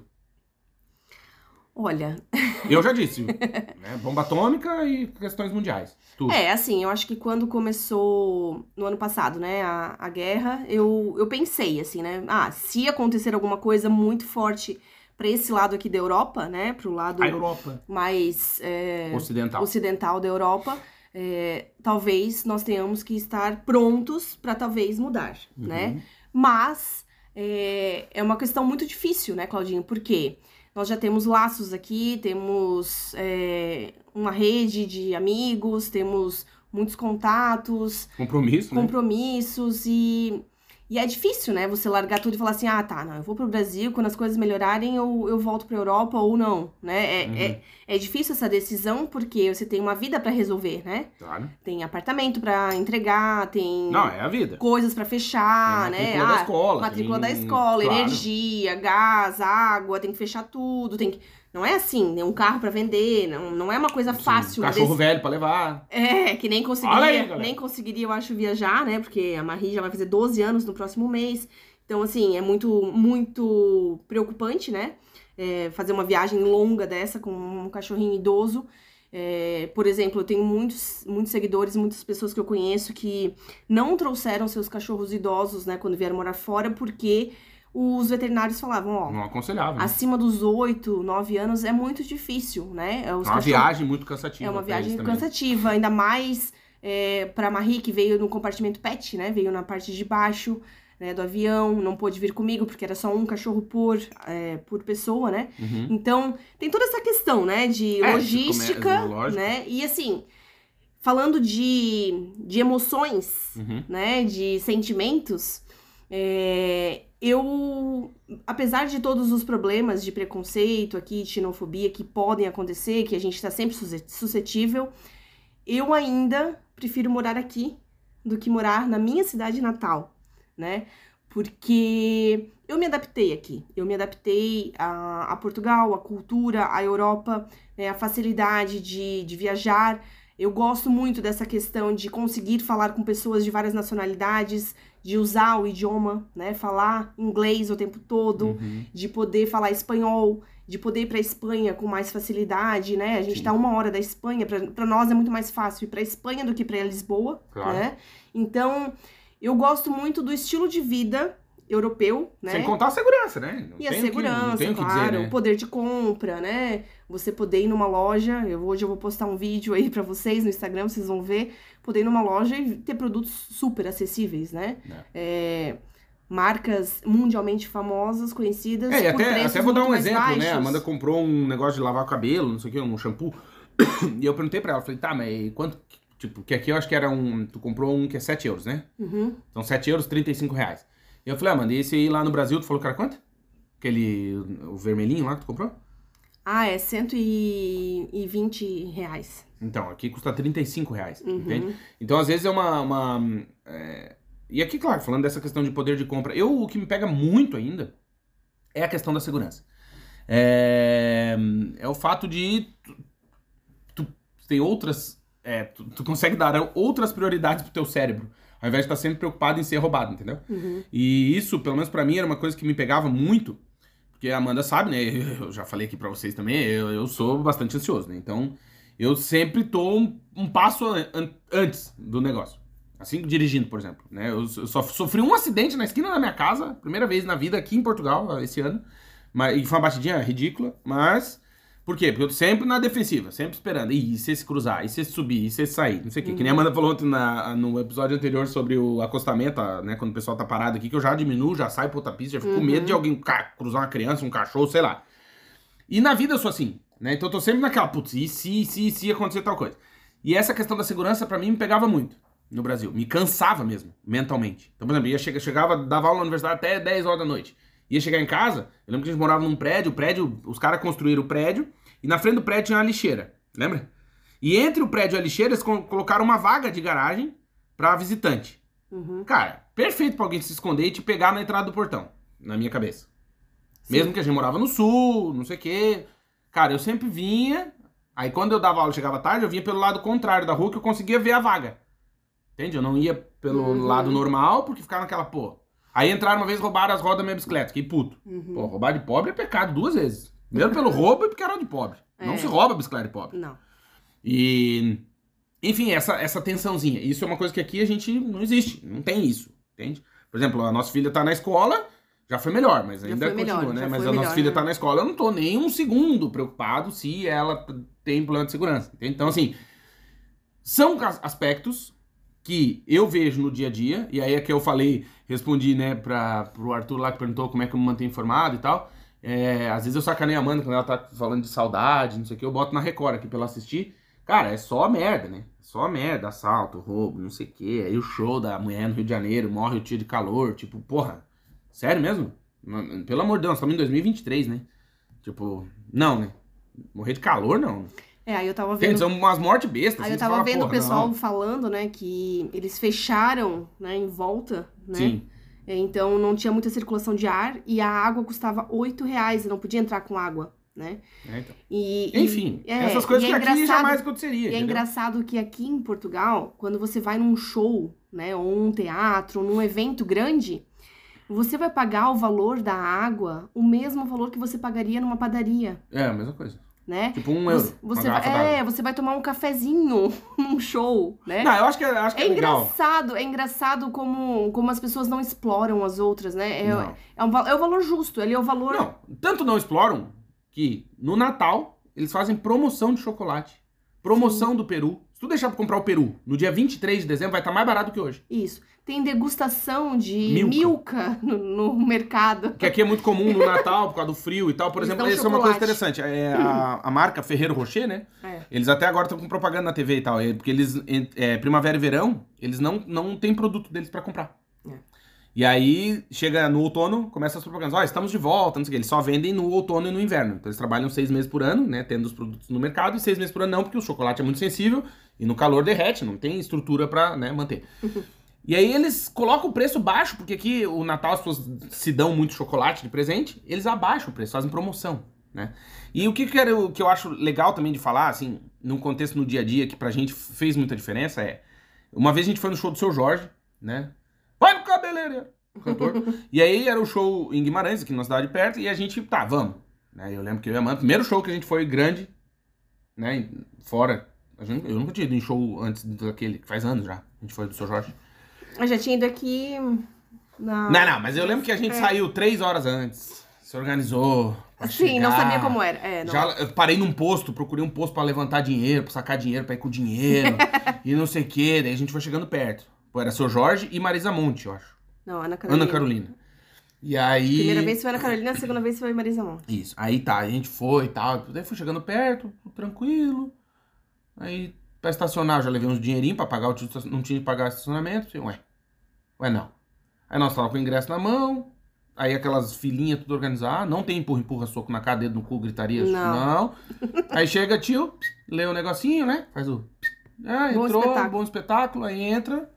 Olha, Eu já disse, né? Bomba atômica e questões mundiais. Tudo. É, assim, eu acho que quando começou no ano passado, né, a, a guerra, eu, eu pensei, assim, né, ah, se acontecer alguma coisa muito forte pra esse lado aqui da Europa, né, pro lado A Europa mais é, ocidental. ocidental da Europa, é, talvez nós tenhamos que estar prontos pra talvez mudar, Uhum. né? Mas é, é uma questão muito difícil, né, Claudinho? Porque nós já temos laços aqui, temos é, uma rede de amigos, temos muitos contatos, Compromisso, né? compromissos e, e é difícil, né? Você largar tudo e falar assim, ah, tá, não, eu vou pro Brasil, quando as coisas melhorarem eu, eu volto pra Europa ou não, né? É, Uhum. é, é difícil essa decisão porque você tem uma vida pra resolver, né? Claro. Tem apartamento pra entregar, tem Não, é a vida. coisas pra fechar, né? matrícula da Ah, escola, matrícula tem- da escola, claro. energia, gás, água, tem que fechar tudo, tem que... Não é assim, né? Um carro pra vender, não, não é uma coisa Sim, fácil. uma Cachorro deci- velho pra levar. É, que nem conseguiria, aí, nem conseguiria, eu acho, viajar, né? Porque a Marie já vai fazer 12 anos no próximo mês. Então, assim, é muito, muito preocupante, né? É, fazer uma viagem longa dessa com um cachorrinho idoso. É, por exemplo, eu tenho muitos, muitos seguidores, muitas pessoas que eu conheço que não trouxeram seus cachorros idosos, né, quando vieram morar fora, porque os veterinários falavam, ó, Não aconselhável. né? acima dos 8, 9 anos é muito difícil, né? Os É uma cachorros- viagem muito cansativa. é uma viagem também. cansativa, ainda mais é, pra Marie, que veio no compartimento pet, né? Veio na parte de baixo né, do avião, não pôde vir comigo, porque era só um cachorro por, é, por pessoa, né? Uhum. Então, tem toda essa questão, né? De É, logística, lógico. né? E assim, falando de, de emoções, Uhum. né, de sentimentos, é, eu, apesar de todos os problemas de preconceito aqui, xenofobia que podem acontecer, que a gente está sempre sus- suscetível, eu ainda prefiro morar aqui do que morar na minha cidade natal, né? Porque eu me adaptei aqui, eu me adaptei a, a Portugal, a cultura, a Europa, né, a facilidade de, de viajar. Eu gosto muito dessa questão de conseguir falar com pessoas de várias nacionalidades, de usar o idioma, né? Falar inglês o tempo todo, Uhum. de poder falar espanhol, de poder ir pra Espanha com mais facilidade, né? A gente tá uma hora da Espanha, pra pra nós é muito mais fácil ir pra Espanha do que pra Lisboa, Claro. né? Então, eu gosto muito do estilo de vida europeu, né? Sem contar a segurança, né? Não E a o segurança, o que claro, dizer, o né? poder de compra, né? Você poder ir numa loja, eu, hoje eu vou postar um vídeo aí pra vocês no Instagram, vocês vão ver, poder ir numa loja e ter produtos super acessíveis, né? É, marcas mundialmente famosas, conhecidas. É, e até, até vou dar um exemplo, né? baixos. A Amanda comprou um negócio de lavar o cabelo, não sei o que, um shampoo. e eu perguntei pra ela, falei, tá, mas quanto. Tipo, que aqui eu acho que era um. Tu comprou um que é 7 euros, né? Uhum. Então 7 euros, 35 reais. E eu falei, ah, Amanda, e esse aí lá no Brasil, tu falou que era quanto? Aquele. O vermelhinho lá que tu comprou? Ah, é 120 reais. Então, aqui custa 35 reais, Uhum. entende? Então, às vezes é uma. uma, é, E aqui, claro, falando dessa questão de poder de compra, eu o que me pega muito ainda é a questão da segurança. É, é o fato de tu, tu tem outras. é, tu, tu consegue dar outras prioridades pro teu cérebro, ao invés de estar sempre preocupado em ser roubado, entendeu? Uhum. E isso, pelo menos pra mim, era uma coisa que me pegava muito, porque a Amanda sabe, né? Eu já falei aqui pra vocês também, eu, eu sou bastante ansioso, né? Então, eu sempre tô um, um passo an- an- antes do negócio. Assim, dirigindo, por exemplo, né? Eu, eu só sofri um acidente na esquina da minha casa, primeira vez na vida aqui em Portugal, esse ano. Mas, e foi uma batidinha ridícula, mas... Por quê? Porque eu tô sempre na defensiva, sempre esperando. Ih, e se esse cruzar? E se esse subir? E se esse sair? Não sei o quê. Que nem a Amanda falou ontem na- no episódio anterior sobre o acostamento, né? Quando o pessoal tá parado aqui, que eu já diminuo, já saio pra outra pista, já fico com medo de alguém ca- cruzar uma criança, um cachorro, sei lá. E na vida eu sou assim, né? Então eu tô sempre naquela, putz, e se, se, se acontecer tal coisa. E essa questão da segurança, pra mim, me pegava muito no Brasil. Me cansava mesmo, mentalmente. Então, por exemplo, ia chegar, chegava, dava aula na universidade até 10 horas da noite. Ia chegar em casa, eu lembro que a gente morava num prédio, o prédio, os caras construíram o prédio, e na frente do prédio tinha uma lixeira, lembra? E entre o prédio e a lixeira, eles co- colocaram uma vaga de garagem pra visitante. Uhum. Cara, perfeito pra alguém se esconder e te pegar na entrada do portão, na minha cabeça. Mesmo que a gente morava no sul, não sei o quê. Cara, eu sempre vinha. Aí quando eu dava aula e chegava tarde, eu vinha pelo lado contrário da rua que eu conseguia ver a vaga. Entende? Eu não ia pelo Uhum. lado normal, porque ficava naquela, pô. Aí entraram uma vez, roubaram as rodas da minha bicicleta. Fiquei puto. Uhum. Pô, roubar de pobre é pecado duas vezes. Primeiro pelo roubo e porque era de pobre. Não É. se rouba bicicleta de pobre. Não. E. Enfim, essa, essa tensãozinha. Isso é uma coisa que aqui a gente não existe. Não tem isso. Entende? Por exemplo, a nossa filha tá na escola, já foi melhor, mas ainda foi continua, melhor, né? Mas a nossa melhor, filha né? tá na escola, eu não tô nem um segundo preocupado se ela tem plano de segurança. Então, assim, são as- aspectos que eu vejo no dia a dia, e aí é que eu falei, respondi, né, pra, pro Arthur lá que perguntou como é que eu me mantenho informado e tal. É, às vezes eu sacaneio a Amanda quando ela tá falando de saudade, não sei o que, eu boto na Record aqui pra ela assistir. Cara, é só merda, né? Só merda, assalto, roubo, não sei o que. Aí o show da mulher no Rio de Janeiro, morre o tio de calor, tipo, porra, sério mesmo? Pelo amor de Deus, estamos em 2023, né? Tipo, não, né? Morrer de calor, não. É, aí eu tava vendo. são umas mortes bestas. Aí eu tava fala, vendo o pessoal não. falando, né, que eles fecharam, né, em volta, né? Sim. É, Então não tinha muita circulação de ar e a água custava 8 reais e não podia entrar com água, né? É, então. E, e- Enfim, é, essas coisas e que é aqui jamais aconteceria. E é entendeu? engraçado que aqui em Portugal, quando você vai num show, né, ou um teatro, num evento grande, você vai pagar o valor da água, o mesmo valor que você pagaria numa padaria, É, a mesma coisa. né? Tipo um euro. Você, você vai, é, você vai tomar um cafezinho num show, né? Não, eu acho que é, acho que é, É legal. engraçado, é engraçado como, como as pessoas não exploram as outras, né? É, Não. é, um, é o valor justo, ele é o valor. Não, tanto não exploram que no Natal eles fazem promoção de chocolate. Promoção do Peru. Se tu deixar pra comprar o Peru no dia 23 de dezembro, vai estar mais barato que hoje. Isso. Tem degustação de Milka. milka, no, no mercado. Que aqui é muito comum no Natal, por causa do frio e tal. Por Eles exemplo, isso é uma coisa interessante. É a, a marca Ferreiro Rocher, né? É. Eles até agora estão com propaganda na TV e tal. é porque eles, é, primavera e verão, eles não, não têm produto deles pra comprar. E aí, chega no outono, começa as propagandas. Ó, estamos de volta, não sei o que. Eles só vendem no outono e no inverno. Então eles trabalham seis meses por ano, né? Tendo os produtos no mercado. E seis meses por ano não, porque o chocolate é muito sensível. E no calor derrete, não tem estrutura pra né, manter. E aí eles colocam o preço baixo, porque aqui o Natal as pessoas se dão muito chocolate de presente, eles abaixam o preço, fazem promoção, né? E o que, que, o que eu acho legal também de falar, assim, num contexto no dia a dia, que pra gente fez muita diferença, é... Uma vez a gente foi no show do Seu Jorge, né? Cabeleireiro! Cantor. e aí era o show em Guimarães, aqui na cidade perto, e a gente, tá, vamos. Né? Eu lembro que eu e a Amanda, primeiro show que a gente foi grande, né, fora... gente- Eu nunca tinha ido em show antes daquele, que faz anos já, a gente foi do Seu Jorge. Eu já tinha ido aqui na. Não, não, mas eu lembro que a gente É. saiu três horas antes. Se organizou. Sim, não chegar. sabia como era. É, não. Já parei num posto, procurei um posto pra levantar dinheiro, pra sacar dinheiro, pra ir com dinheiro. e não sei o quê. Daí a gente foi chegando perto. Pô, era seu Jorge e Marisa Monte, eu acho. Não, Ana Carolina. Ana Carolina. E aí. Primeira vez foi Ana Carolina, a segunda vez foi Marisa Monte. Isso. Aí tá, a gente foi e tal. Daí foi chegando perto, tranquilo. Aí, pra estacionar, já levei uns dinheirinhos pra pagar o título, não tinha que pagar estacionamento. Falei, ué, ué não. Aí nós tava com o ingresso na mão, aí aquelas filinhas tudo organizadas, não tem empurra, empurra, soco na cara, dedo no cu, gritaria, Não. Aí chega tio, lê o negocinho, né? Faz o... Ah, Bom entrou, espetáculo. bom espetáculo, aí entra,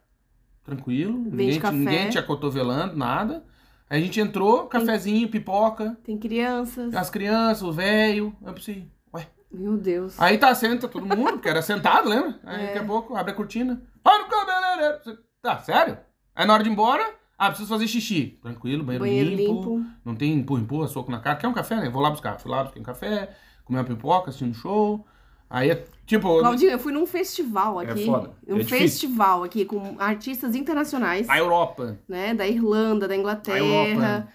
tranquilo, ninguém, ninguém te acotovelando, nada. Aí a gente entrou, cafezinho, pipoca, Tem crianças. as crianças, o velho, eu pensei, ué, Meu Deus. Aí tá, senta todo mundo, porque era sentado, lembra? Aí É. daqui a pouco abre a cortina. Para o cabeleireiro! Tá, sério? Aí na hora de ir embora, ah, preciso fazer xixi. Tranquilo, banheiro, Banheiro limpo, limpo. Não tem empurra, empurra, soco na cara. Quer um café, né? Vou lá buscar. Fui lá, busquei um café, comi uma pipoca, assistindo um show. Aí, é, tipo, Claudinho, eu fui num festival É aqui. foda. Um É festival aqui com artistas internacionais, a Europa. né? Da Irlanda, da A Inglaterra. Europa.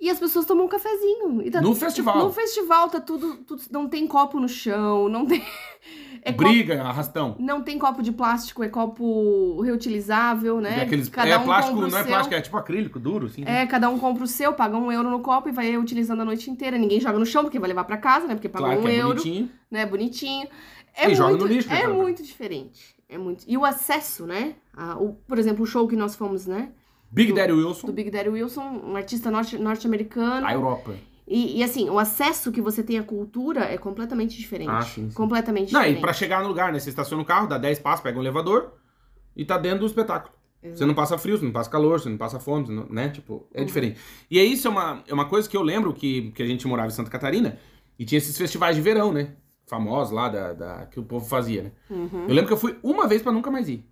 E as pessoas tomam um cafezinho. Tá- No festival. No festival tá tudo, tudo- Não tem copo no chão, não tem. É copo- Briga, arrastão. não tem copo de plástico, é copo reutilizável, né? Daqueles, Cada é um plástico, compra o não é seu. plástico, é tipo acrílico, duro, assim. É, cada um compra o seu, paga um euro no copo e vai utilizando a noite inteira. Ninguém joga no chão, porque vai levar pra casa, né? Porque pagou claro um é euro, bonitinho. né? Bonitinho. É E joga muito, no lixo, né, É cara? muito diferente. É muito. E o acesso, né? A- o, por exemplo, o show que nós fomos, né? Big Do- Daddy Wilson, Do Big Daddy Wilson, um artista norte- norte-americano. a Europa. E, e, assim, o acesso que você tem à cultura é completamente diferente. Ah, sim, sim. Completamente Não, e diferente. pra chegar no lugar, né? Você estaciona o carro, dá 10 passos, pega um elevador e tá dentro do espetáculo. Você não passa frio, você não passa calor, você não passa fome, não- né? Tipo, é Uhum. diferente. E aí isso é uma, é uma coisa que eu lembro que, que a gente morava em Santa Catarina e tinha esses festivais de verão, né? Famosos lá da, da- que o povo fazia, né? Uhum. Eu lembro que eu fui uma vez pra nunca mais ir.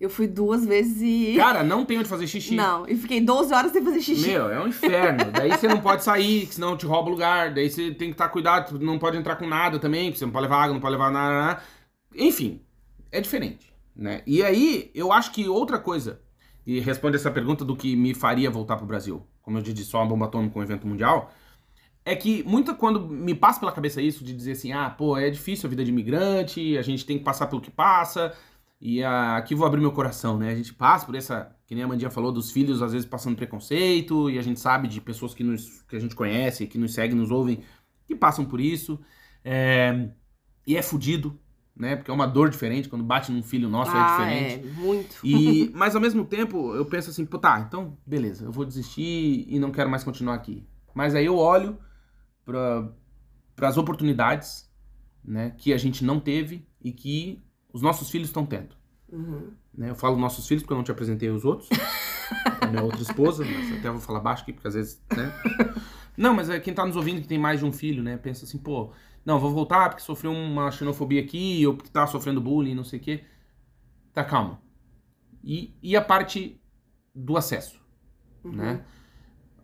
Eu fui duas vezes e. Cara, não tem onde fazer xixi. Não, e fiquei 12 horas sem fazer xixi. Meu, é um inferno. Daí você não pode sair, senão te rouba o lugar. Daí você tem que estar cuidado, não pode entrar com nada também, porque você não pode levar água, não pode levar nada. Enfim, é diferente, né? E aí, eu acho que outra coisa, e responde essa pergunta do que me faria voltar pro Brasil, como eu disse, só uma bomba atômica com um evento mundial, é que muito quando me passa pela cabeça isso, de dizer assim, ah, pô, é difícil a vida de imigrante, a gente tem que passar pelo que passa, e ah, aqui vou abrir meu coração, né? A gente passa por essa, que nem a Mandinha falou, dos filhos às vezes passando preconceito, e a gente sabe de pessoas que, nos, que a gente conhece, que nos seguem, nos ouvem, que passam por isso. É, e é fudido, né? Porque é uma dor diferente, quando bate num filho nosso é ah, diferente. é, muito. E, mas ao mesmo tempo, eu penso assim, pô, tá, então, beleza, eu vou desistir e não quero mais continuar aqui. Mas aí eu olho para as oportunidades, né, que a gente não teve e que os nossos filhos estão tendo. Uhum. Né? Eu falo nossos filhos porque eu não te apresentei os outros. a minha outra esposa, mas até vou falar baixo aqui, porque às vezes, né? Não, mas é quem tá nos ouvindo que tem mais de um filho, né? Pensa assim, pô, não, vou voltar porque sofreu uma xenofobia aqui, ou porque tá sofrendo bullying, não sei o quê. Tá, calma. E, e a parte do acesso, Uhum. né?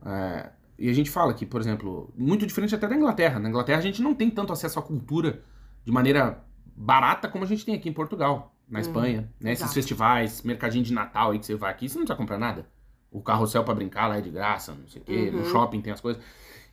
É, e a gente fala que, por exemplo, muito diferente até da Inglaterra. Na Inglaterra a gente não tem tanto acesso à cultura de maneira barata como a gente tem aqui em Portugal, na Uhum, Espanha, né? Esses exato. festivais, mercadinho de Natal aí que você vai aqui, você não precisa comprar nada. O carrossel pra brincar lá é de graça, não sei o quê. No Uhum. shopping tem as coisas.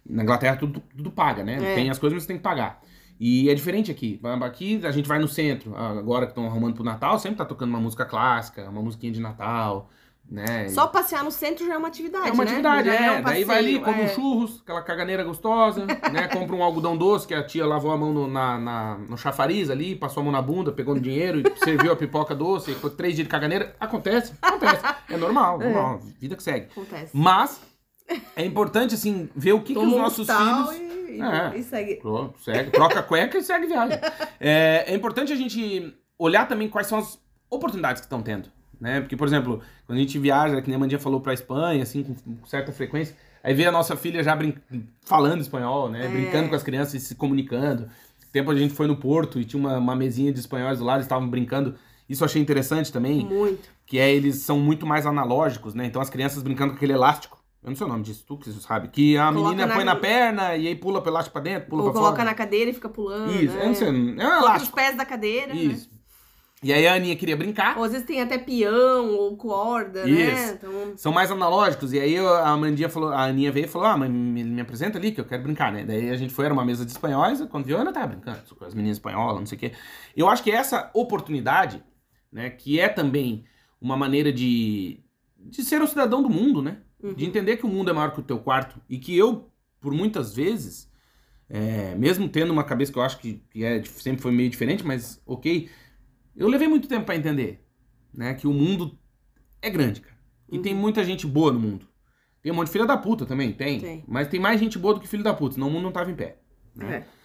Na Inglaterra tudo, tudo paga, né? É. Tem as coisas, mas você tem que pagar. E é diferente aqui. Aqui a gente vai no centro, agora que estão arrumando pro Natal, sempre tá tocando uma música clássica, uma musiquinha de Natal, né? Só passear no centro já é uma atividade, É uma né? atividade, Já é. um Daí vai ali, come um é. churros, aquela caganeira gostosa, né? Compra um algodão doce que a tia lavou a mão no, na, na- no chafariz ali, passou a mão na bunda, pegou no dinheiro e serviu a pipoca doce, ficou três dias de caganeira. Acontece, acontece. É normal, normal. Vida que segue. Acontece. Mas é importante, assim, ver o que, que os Toma um nossos tal filhos. E, e- É. e segue. Segue, troca a cueca e segue viagem. É, é importante a gente olhar também quais são as oportunidades que estão tendo. Né? Porque, por exemplo, quando a gente viaja, que nem a Mandinha falou pra Espanha, assim, com certa frequência, aí vê a nossa filha já brin- falando espanhol, né? É. Brincando com as crianças e se comunicando. Tempo a gente foi no Porto e tinha uma, uma mesinha de espanhóis do lado, eles estavam brincando. Isso eu achei interessante também, Muito. que é eles são muito mais analógicos, né? Então as crianças brincando com aquele elástico. Eu não sei o nome disso, tu que sabe. Que a Coloca menina na- põe na perna e aí pula pelo elástico pra dentro, pula Ou pra coloca fora. na cadeira e fica pulando. Isso, né? eu não sei, é um Coloca os elástico. pés da cadeira, né? E aí a Aninha queria brincar. Ou às vezes tem até peão ou corda, Isso. né? Então, São mais analógicos. E aí a Amandinha falou, a Aninha veio e falou: Ah, mas me, me apresenta ali que eu quero brincar, né? Daí a gente foi, era uma mesa de espanhóis, quando viu, a Ana tava brincando com as meninas espanholas, não sei o quê. Eu acho que essa oportunidade, né, que é também uma maneira de, de ser um cidadão do mundo, né? Uhum. De entender que o mundo é maior que o teu quarto. E que eu, por muitas vezes, é, mesmo tendo uma cabeça que eu acho que, que é, sempre foi meio diferente, mas ok, eu levei muito tempo pra entender, né? Que o mundo é grande, cara. E tem muita gente boa no mundo. Tem um monte de filha da puta também, tem. Tem. Mas tem mais gente boa do que filho da puta, senão o mundo não tava em pé. né? É.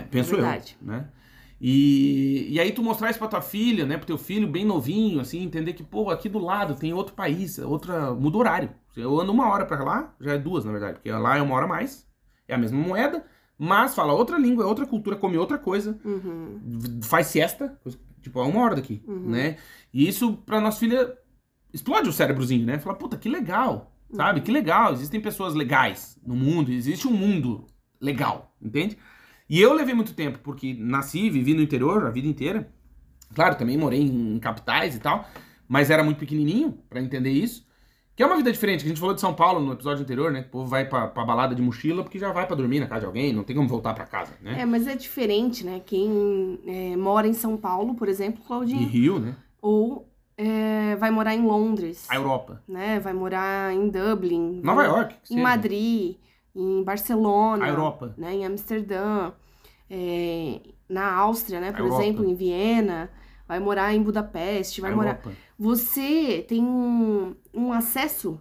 É, penso eu, verdade. né? E, e aí tu mostrar isso pra tua filha, né? Pro teu filho bem novinho, assim, entender que, pô, aqui do lado tem outro país, outra. muda o horário. Eu ando uma hora pra lá, já é duas, na verdade, porque lá é uma hora a mais, é a mesma moeda, mas fala outra língua, é outra cultura, come outra coisa, Uhum. faz siesta, tipo, é uma hora daqui, né? E isso pra nossa filha explode o cérebrozinho, né? Fala, puta, que legal, sabe? Que legal, existem pessoas legais no mundo, existe um mundo legal, entende? E eu levei muito tempo, porque nasci, vivi no interior a vida inteira. Claro, também morei em capitais e tal, mas era muito pequenininho pra entender isso. Que é uma vida diferente, que a gente falou de São Paulo no episódio anterior, né? O povo vai pra, pra balada de mochila porque já vai pra dormir na casa de alguém, não tem como voltar pra casa, né? É, mas é diferente, né? Quem é, mora em São Paulo, por exemplo, E Claudinho, Rio, né? ou é, vai morar em Londres, A Europa. né? Vai morar em Dublin, Nova vai- York. em seja. Madrid, em Barcelona, A Europa. né? Em Amsterdã, é, na Áustria, né? Por exemplo, em Viena, vai morar em Budapeste, vai morar. Você tem um, um acesso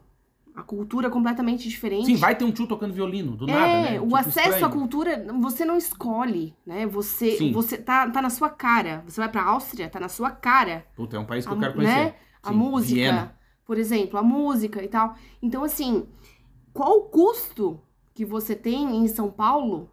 à cultura completamente diferente. Sim, vai ter um tio tocando violino, do É, nada, né? o Tipo, acesso à estranho. cultura você não escolhe, né? Você, Sim. você tá, tá na sua cara. Você vai pra Áustria, tá na sua cara. Puta, é um país que A eu quero conhecer. né? A Sim, música, Viena. por exemplo, a música e tal. Então, assim, qual o custo que você tem em São Paulo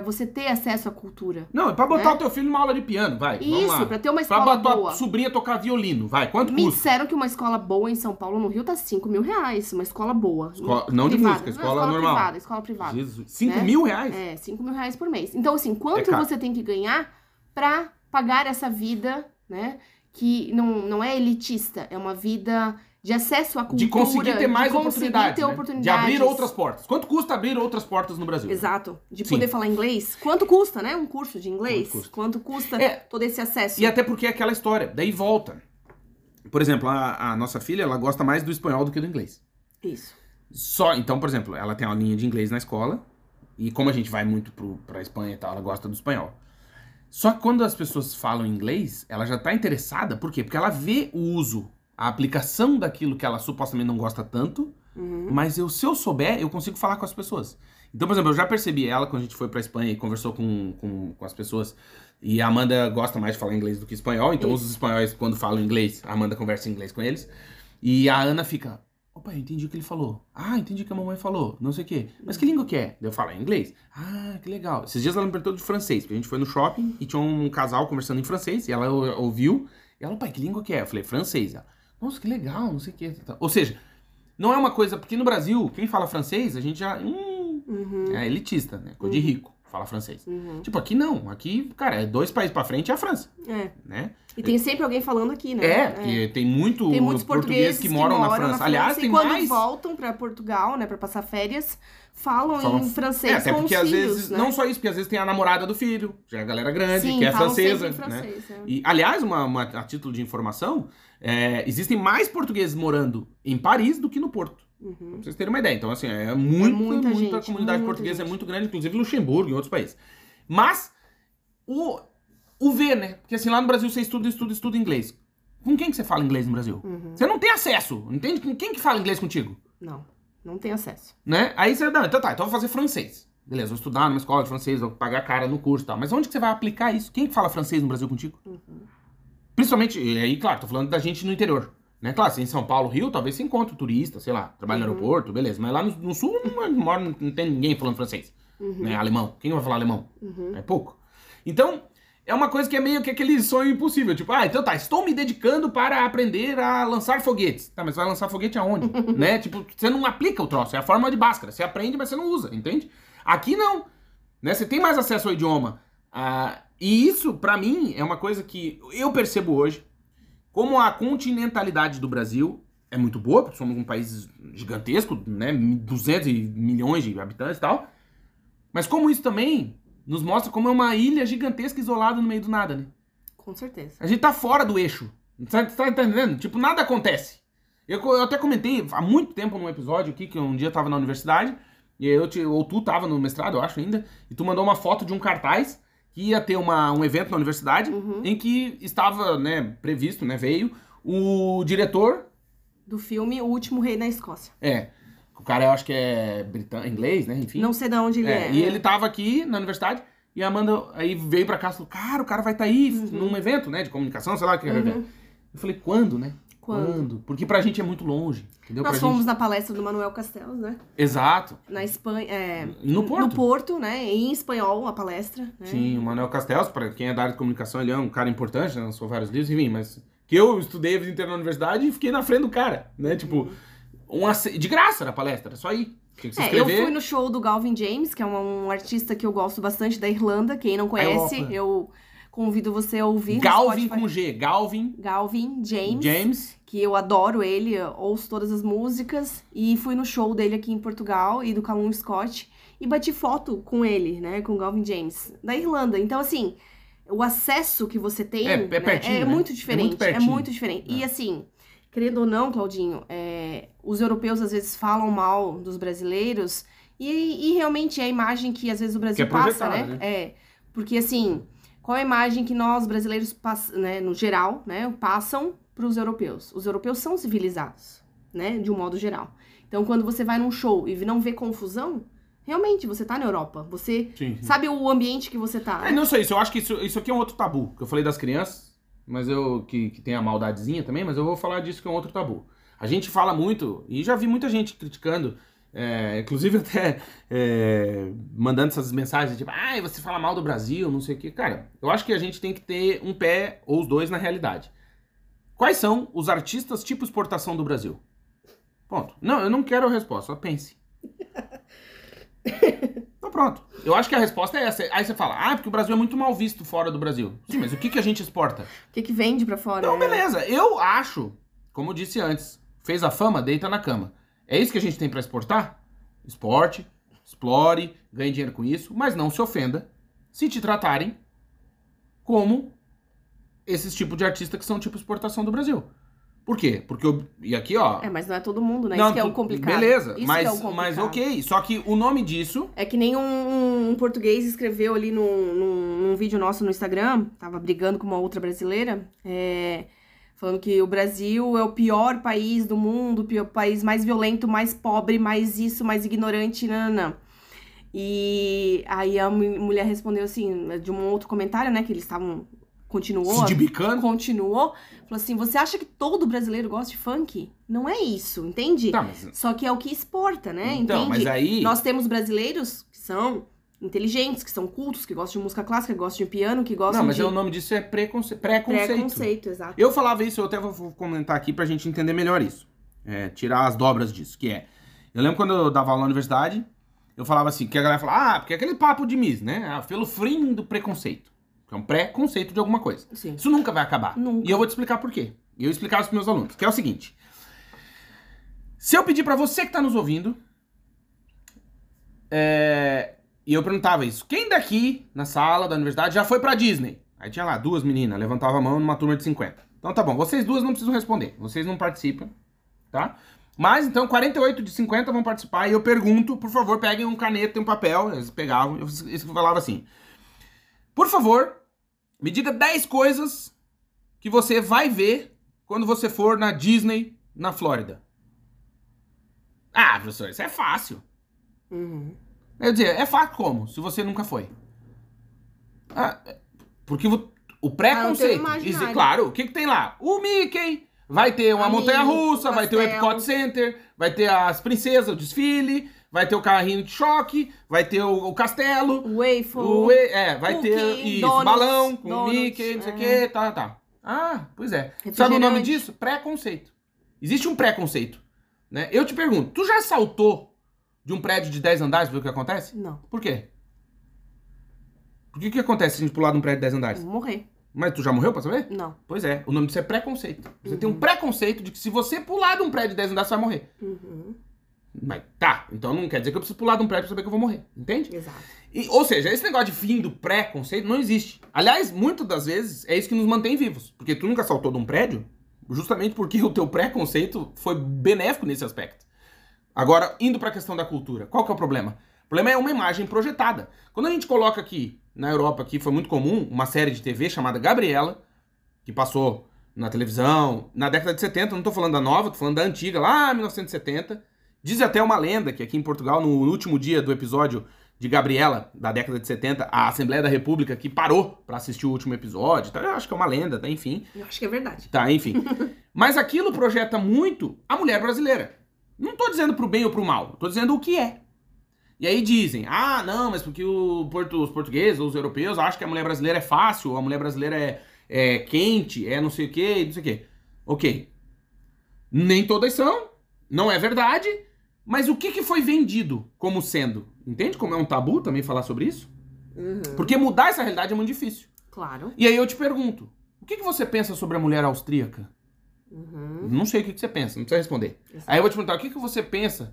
pra você ter acesso à cultura? Não, é pra botar Né? o teu filho numa aula de piano, vai. Isso, pra ter uma Pra escola botar boa. a sobrinha tocar violino, vai. Quanto Me custa? disseram que uma escola boa em São Paulo, no Rio, tá 5 mil reais. Uma escola boa. Escola- não de Privada. música, Não, escola normal. privada, escola privada. Jesus. 5 né? mil reais? É, 5 mil reais por mês. Então, assim, quanto É você tem que ganhar pra pagar essa vida, né? Que não, não é elitista, é uma vida de acesso à cultura. De conseguir ter mais de conseguir oportunidades, ter né? De oportunidades. abrir outras portas. Quanto custa abrir outras portas no Brasil? Exato. De Sim. poder falar inglês. Quanto custa, né? Um curso de inglês? Quanto custa? Quanto custa É. todo esse acesso? E até porque é aquela história, daí volta. Por exemplo, a, a nossa filha, ela gosta mais do espanhol do que do inglês. Isso. Só, então, por exemplo, ela tem uma linha de inglês na escola, e como a gente vai muito pro, pra Espanha e tal, ela gosta do espanhol. Só que quando as pessoas falam inglês, ela já tá interessada, por quê? Porque ela vê o uso, a aplicação daquilo que ela supostamente não gosta tanto, Uhum. mas eu, se eu souber, eu consigo falar com as pessoas. Então, por exemplo, eu já percebi ela quando a gente foi pra Espanha e conversou com, com, com as pessoas. E a Amanda gosta mais de falar inglês do que espanhol, então os espanhóis, quando falam inglês, a Amanda conversa em inglês com eles. E a Ana fica, opa, eu entendi o que ele falou. Ah, entendi o que a mamãe falou, não sei o quê. Mas que língua que é? Eu falo, é inglês. Ah, que legal. Esses dias ela me perguntou de francês, porque a gente foi no shopping e tinha um casal conversando em francês, e ela ou- ouviu, e ela, pai, que língua que é? Eu falei, francês. Ela, nossa, que legal, não sei o quê. Ou seja, não é uma coisa, porque no Brasil, quem fala francês, a gente já. Hum, Uhum. é elitista, né? Coisa de rico, fala francês. Uhum. Tipo, aqui não. Aqui, cara, é dois países pra frente e a França, É. né? E tem sempre alguém falando aqui, né? É, porque tem muito Tem muitos portugueses portugueses que moram, na França. Aliás, e tem quando mais. voltam pra Portugal, né, pra passar férias, falam, Falam- em francês É, até porque às filhos, vezes, né? não só isso, porque às vezes tem a namorada do filho, já é a galera grande, Sim, que é francesa, né? francês, é. E, aliás, uma, uma- a título de informação, é, existem mais portugueses morando em Paris do que no Porto. Uhum. Pra vocês terem uma ideia. Então, assim, é muita, muita muita, gente, comunidade muita portuguesa, é gente. muito grande, inclusive Luxemburgo e outros países. Mas, o, o V, né? Porque assim, lá no Brasil você estuda, estuda, estuda inglês. Com quem que você fala inglês no Brasil? Uhum. Você não tem acesso, entende? Com quem que fala inglês contigo? Não, não tem acesso. Né? Aí você, não, então tá, então eu vou fazer francês. Beleza, vou estudar numa escola de francês, vou pagar cara no curso e tal. Mas onde que você vai aplicar isso? Quem que fala francês no Brasil contigo? Principalmente, e aí, claro, tô falando da gente no interior. Né? Claro, se em São Paulo, Rio, talvez você encontre turista, sei lá, trabalha no aeroporto, beleza. Mas lá no, no sul não, mora, não tem ninguém falando francês. Né? Alemão. Quem vai falar alemão? É pouco. Então, é uma coisa que é meio que aquele sonho impossível. Tipo, ah, então tá, estou me dedicando para aprender a lançar foguetes. Tá, mas vai lançar foguete aonde? né? Tipo, você não aplica o troço, é a forma de Bhaskara. Você aprende, mas você não usa, entende? Aqui não. Né? Você tem mais acesso ao idioma. Ah, e isso, pra mim, é uma coisa que eu percebo hoje. Como a continentalidade do Brasil é muito boa, porque somos um país gigantesco, né? 200 milhões de habitantes e tal. Mas como isso também nos mostra como é uma ilha gigantesca isolada no meio do nada, né? Com certeza. A gente tá fora do eixo. Tá, tá entendendo? Tipo, nada acontece. Eu, eu até comentei há muito tempo num episódio aqui, que um dia eu tava na universidade, e eu te, ou tu tava no mestrado, eu acho ainda, e tu mandou uma foto de um cartaz que ia ter uma, um evento na universidade, Uhum. em que estava, né, previsto, né, veio o diretor, Do filme O Último Rei na Escócia. é, o cara eu acho que é britânico, inglês, né, enfim. Não sei de onde ele É, é. e ele tava aqui na universidade, e a Amanda aí veio pra cá e falou, cara, o cara vai estar aí num evento, né, de comunicação, sei lá o que Uhum. Eu falei, quando, né? Quando? Porque pra gente é muito longe, entendeu? Nós pra fomos gente... na palestra do Manuel Castells, né? Exato. Na Espanha. É, no Porto. No Porto, né? Em espanhol a palestra. Né? Sim, o Manuel Castells, pra quem é da área de comunicação, ele é um cara importante, né? Lançou vários livros, enfim, mas que eu estudei a vida inteira na universidade e fiquei na frente do cara, né? Tipo, um ace- de graça na palestra, era só ir. É, eu fui no show do Galvin James, que é um, um artista que eu gosto bastante da Irlanda. Quem não conhece, eu convido você a ouvir. Galvin com G, Galvin Galvin James, James. que eu adoro ele, ouço todas as músicas. E fui no show dele aqui em Portugal e do Callum Scott. E bati foto com ele, né? Com o Galvin James, da Irlanda. Então, assim, o acesso que você tem É- é né, pertinho, é né? muito É diferente. muito É muito diferente. E assim, querendo ou não, Claudinho, é, os europeus às vezes falam mal dos brasileiros. E, e realmente é a imagem que às vezes o Brasil é passa, né? projetada, É. Porque assim, qual a imagem que nós brasileiros, né, no geral, né, passam para os europeus? Os europeus são civilizados, né, de um modo geral. Então, quando você vai num show e não vê confusão, realmente você tá na Europa. Você Sim, sim. sabe o ambiente que você tá. É, não sei, isso, eu acho que isso, isso aqui é um outro tabu. Que eu falei das crianças, mas eu. Que, que tem a maldadezinha também, mas eu vou falar disso que é um outro tabu. A gente fala muito, e já vi muita gente criticando, é, inclusive até é, mandando essas mensagens, tipo, ai, você fala mal do Brasil, não sei o quê. Cara, eu acho que a gente tem que ter um pé ou os dois na realidade. Quais são os artistas tipo exportação do Brasil? Ponto. Não, eu não quero a resposta, só pense. Então pronto. Eu acho que a resposta é essa. Aí você fala, ah, porque o Brasil é muito mal visto fora do Brasil. Sim, mas o que, que a gente exporta? O que, que vende pra fora? Então, né? beleza. Eu acho, como eu disse antes, fez a fama, deita na cama. É isso que a gente tem pra exportar? Exporte, explore, ganhe dinheiro com isso, mas não se ofenda se te tratarem como esses tipos de artista que são tipo exportação do Brasil. Por quê? Porque eu, e aqui, ó, É, mas não é todo mundo, né? não, Isso que é o complicado. Beleza, Isso que mas, é o complicado. mas ok. Só que o nome disso É que nem um, um português escreveu ali num, num, num vídeo nosso no Instagram, tava brigando com uma outra brasileira, é, falando que o Brasil é o pior país do mundo, o pior país mais violento, mais pobre, mais isso, mais ignorante, nananã. E aí a mu- mulher respondeu assim, de um outro comentário, né, que eles estavam, continuou, se debicando. continuou, falou assim, você acha que todo brasileiro gosta de funk? Não é isso, entende? Tá, mas, Só que é o que exporta, né? então, Entende? mas aí. Nós temos brasileiros que são inteligentes, que são cultos, que gostam de música clássica, que gostam de piano, que gostam Não, mas de o nome disso é preconce... preconceito. preconceito, exato. Eu falava isso, eu até vou- comentar aqui pra gente entender melhor isso. É, tirar as dobras disso, que é. Eu lembro quando eu dava aula na universidade, eu falava assim, que a galera falava, ah, porque é aquele papo de Miss, né? Ah, pelo frim do preconceito. Que é um preconceito de alguma coisa. Sim. Isso nunca vai acabar. Nunca. E eu vou te explicar por quê. E eu explicava isso pros meus alunos, que é o seguinte. Se eu pedir pra você que tá nos ouvindo, é, e eu perguntava isso, quem daqui na sala da universidade já foi pra Disney? Aí tinha lá duas meninas, levantava a mão numa turma de 50. Então tá bom, vocês duas não precisam responder, vocês não participam, tá? Mas então 48 de 50 vão participar e eu pergunto, por favor, peguem um caneta e um papel, eles pegavam, eu falava assim: "Por favor, me diga 10 coisas que você vai ver quando você for na Disney, na Flórida. Ah, professor, isso é fácil. Uhum. Eu dizia, é fácil como? Se você nunca foi. Ah, é, porque o, o preconceito. imaginário. exi- claro, o que, que tem lá? O Mickey. Vai ter uma A montanha Minnie, russa, o vai ter o. Epcot Center, vai ter as princesas, o desfile, vai ter o carrinho de choque, vai ter o, o castelo. Waffle. O, é, vai Cookie, ter isso, donuts, balão com o donuts, Mickey, não sei o é. que, tá, tá. Ah, pois é. Sabe o nome disso? Preconceito. Existe um preconceito. Né? Eu te pergunto, tu já saltou de um prédio de 10 andares pra ver o que acontece? Não, Por quê? Por que que acontece se a gente pular de um prédio de 10 eu andares? vou morrer. Mas tu já morreu pra saber? Não. Pois é, o nome disso é preconceito. Você Uhum. tem um preconceito de que se você pular de um prédio de 10 andares, você vai morrer. Uhum. Mas tá, então não quer dizer que eu preciso pular de um prédio pra saber que eu vou morrer. Entende? Exato. E, ou seja, esse negócio de fim do preconceito não existe. Aliás, muitas das vezes é isso que nos mantém vivos. Porque tu nunca saltou de um prédio, justamente porque o teu preconceito foi benéfico nesse aspecto. Agora, indo para a questão da cultura, qual que é o problema? O problema é uma imagem projetada. Quando a gente coloca aqui, na Europa aqui foi muito comum, uma série de TV chamada Gabriela, que passou na televisão na década de 70, não tô falando da nova, tô falando da antiga, lá 1970. Diz até uma lenda que aqui em Portugal, no último dia do episódio de Gabriela, da década de 70, a Assembleia da República que parou para assistir o último episódio. Tá? Eu acho que é uma lenda, tá? enfim. Eu acho que é verdade. Tá, enfim. Mas aquilo projeta muito a mulher brasileira. Não tô dizendo pro bem ou pro mal, tô dizendo o que é. E aí dizem, ah, não, mas porque o porto, os portugueses ou os europeus acham que a mulher brasileira é fácil, a mulher brasileira é, é quente, é não sei o que, não sei o que. Ok. Nem todas são, não é verdade, mas o que, que foi vendido como sendo? Entende como é um tabu também falar sobre isso? Uhum. Porque mudar essa realidade é muito difícil. Claro. E aí eu te pergunto, o que, que você pensa sobre a mulher austríaca? Uhum. Não sei o que, que você pensa, não precisa responder. Exato. Aí eu vou te perguntar, o que, que você pensa